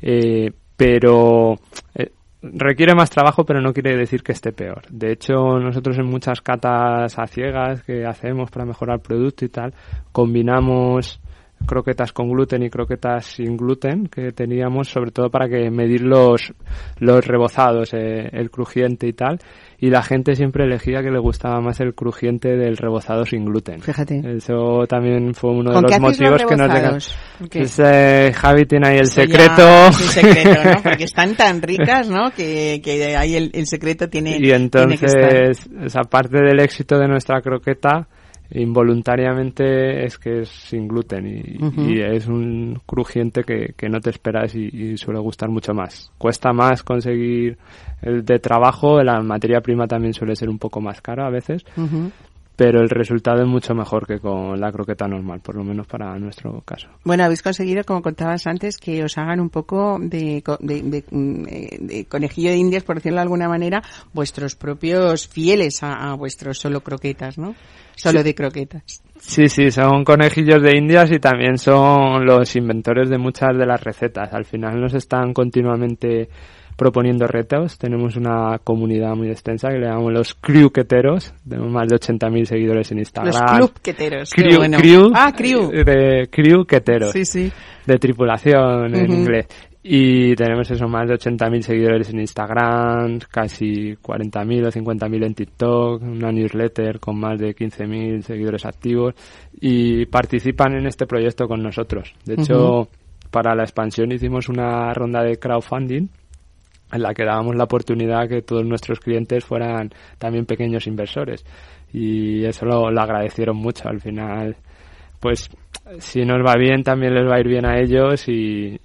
S5: Eh, pero eh, requiere más trabajo, pero no quiere decir que esté peor. De hecho, nosotros en muchas catas a ciegas que hacemos para mejorar el producto y tal, combinamos croquetas con gluten y croquetas sin gluten que teníamos sobre todo para que medir los, los rebozados, eh, el crujiente y tal. Y la gente siempre elegía que le gustaba más el crujiente del rebozado sin gluten.
S1: Fíjate.
S5: Eso también fue uno de los motivos que nos
S1: Ese
S5: Javi tiene ahí el secreto.
S1: el secreto, ¿no? Porque están tan ricas, ¿no? Que, que ahí el, el secreto tiene.
S5: Y entonces, esa parte del éxito de nuestra croqueta involuntariamente es que es sin gluten y, es un crujiente que, que no te esperas y, suele gustar mucho más. Cuesta más conseguir el de trabajo, la materia prima también suele ser un poco más cara a veces, pero el resultado es mucho mejor que con la croqueta normal, por lo menos para nuestro caso.
S1: Bueno, habéis conseguido, como contabas antes, que os hagan un poco de, de, mm, eh, conejillo de indias, por decirlo de alguna manera, vuestros propios fieles a, vuestros solo croquetas, ¿no? Solo de croquetas.
S5: Sí, sí, son conejillos de indias y también son los inventores de muchas de las recetas. Al final nos están continuamente proponiendo retos. Tenemos una comunidad muy extensa que le llamamos los crewqueteros. Tenemos más de 80.000 seguidores en Instagram.
S1: Los clubqueteros.
S5: Crew, crew,
S1: ah, crew.
S5: De crewqueteros.
S1: Sí, sí.
S5: De tripulación en inglés. Y tenemos eso, más de 80.000 seguidores en Instagram, casi 40.000 o 50.000 en TikTok, una newsletter con más de 15.000 seguidores activos y participan en este proyecto con nosotros. De hecho, para la expansión hicimos una ronda de crowdfunding en la que dábamos la oportunidad que todos nuestros clientes fueran también pequeños inversores. Y eso lo, agradecieron mucho. Al final pues si nos va bien también les va a ir bien a ellos y,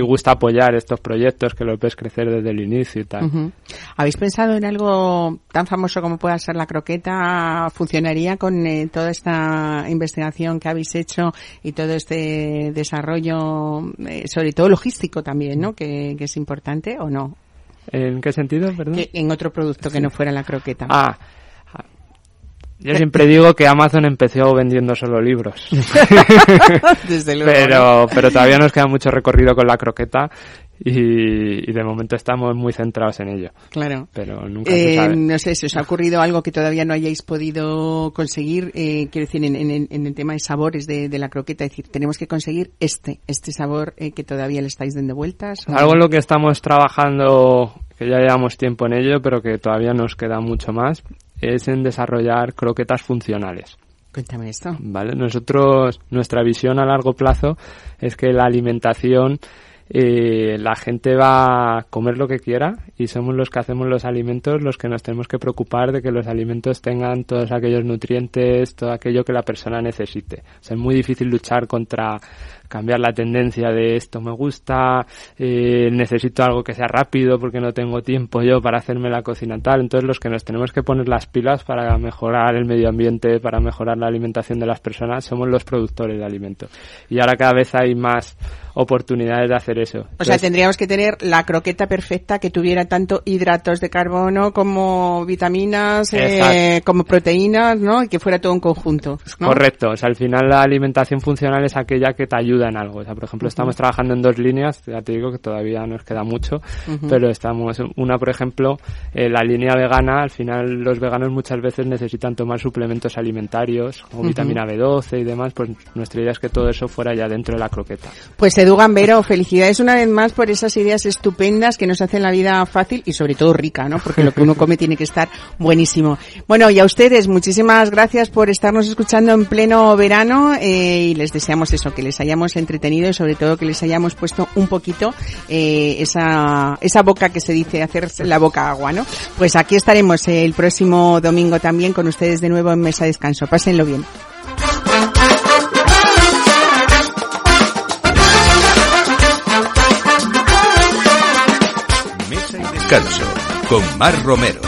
S5: gusta apoyar estos proyectos que los ves crecer desde el inicio y tal.
S1: ¿Habéis pensado en algo tan famoso como pueda ser la croqueta? ¿Funcionaría con eh, toda esta investigación que habéis hecho y todo este desarrollo, eh, sobre todo logístico también, ¿no? Que, que, es importante o no?
S5: ¿En qué sentido, perdón?
S1: en otro producto que no fuera la croqueta.
S5: Ah, yo siempre digo que Amazon empezó vendiendo solo libros.
S1: Desde luego.
S5: Pero, pero todavía nos queda mucho recorrido con la croqueta y, de momento estamos muy centrados en ello.
S1: Claro.
S5: Pero nunca se sabe. Eh,
S1: no sé, si os ha ocurrido algo que todavía no hayáis podido conseguir? Eh, quiero decir, en, en, el tema de sabores de, la croqueta, es decir, tenemos que conseguir este, este sabor eh, que todavía le estáis dando vueltas.
S5: Algo en lo que estamos trabajando, que ya llevamos tiempo en ello, pero que todavía nos queda mucho más, es en desarrollar croquetas funcionales.
S1: Cuéntame esto.
S5: Vale, nosotros, nuestra visión a largo plazo es que la alimentación eh, la gente va a comer lo que quiera y somos los que hacemos los alimentos los que nos tenemos que preocupar de que los alimentos tengan todos aquellos nutrientes, todo aquello que la persona necesite. O sea, es muy difícil luchar contra cambiar la tendencia de esto me gusta, eh, necesito algo que sea rápido porque no tengo tiempo yo para hacerme la cocina tal. Entonces los que nos tenemos que poner las pilas para mejorar el medio ambiente, para mejorar la alimentación de las personas, somos los productores de alimentos. Y ahora cada vez hay más oportunidades de hacer eso.
S1: o sea, tendríamos que tener la croqueta perfecta que tuviera tanto hidratos de carbono como vitaminas, eh, como proteínas, ¿no? Y que fuera todo un conjunto.
S5: Correcto. O sea, al final la alimentación funcional es aquella que te ayuda en algo. O sea, por ejemplo, estamos trabajando en dos líneas, ya te digo que todavía nos queda mucho, pero estamos, una por ejemplo, eh, la línea vegana, al final los veganos muchas veces necesitan tomar suplementos alimentarios, como vitamina B12 y demás, pues nuestra idea es que todo eso fuera ya dentro de la croqueta.
S1: Pues Edu Gambero, felicidades una vez más por esas ideas estupendas que nos hacen la vida fácil y sobre todo rica, ¿no? Porque lo que uno come tiene que estar buenísimo. Bueno, y a ustedes, muchísimas gracias por estarnos escuchando en pleno verano eh, y les deseamos eso, que les hayamos entretenido y sobre todo que les hayamos puesto un poquito eh, esa, esa boca que se dice, hacer la boca agua, ¿no? Pues aquí estaremos el próximo domingo también con ustedes de nuevo en Mesa Descanso. Pásenlo bien.
S2: Descanso con Mar Romero.